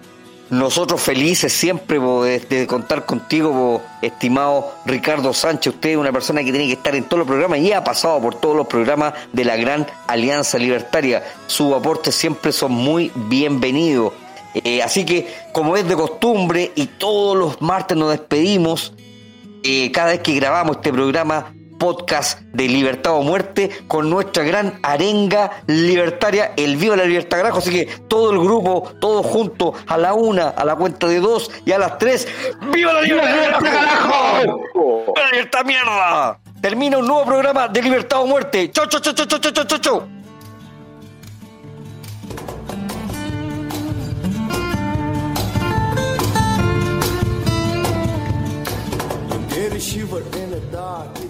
Nosotros felices siempre de, contar contigo, estimado Ricardo Sánchez. Usted es una persona que tiene que estar en todos los programas y ha pasado por todos los programas de la Gran Alianza Libertaria. Sus aportes siempre son muy bienvenidos. Eh, así que, como es de costumbre, y todos los martes nos despedimos, eh, cada vez que grabamos este programa podcast de Libertad o Muerte con nuestra gran arenga libertaria, el Viva la Libertad Grajo. Así que todo el grupo, todos juntos, a la una, a la cuenta de dos y a las tres. ¡Viva la Libertad Grajo! ¡Viva la Libertad Mierda! Termina un nuevo programa de Libertad o Muerte. ¡Chau, chau, chau, chau, chau, chau, chau! I wish you were in the dark.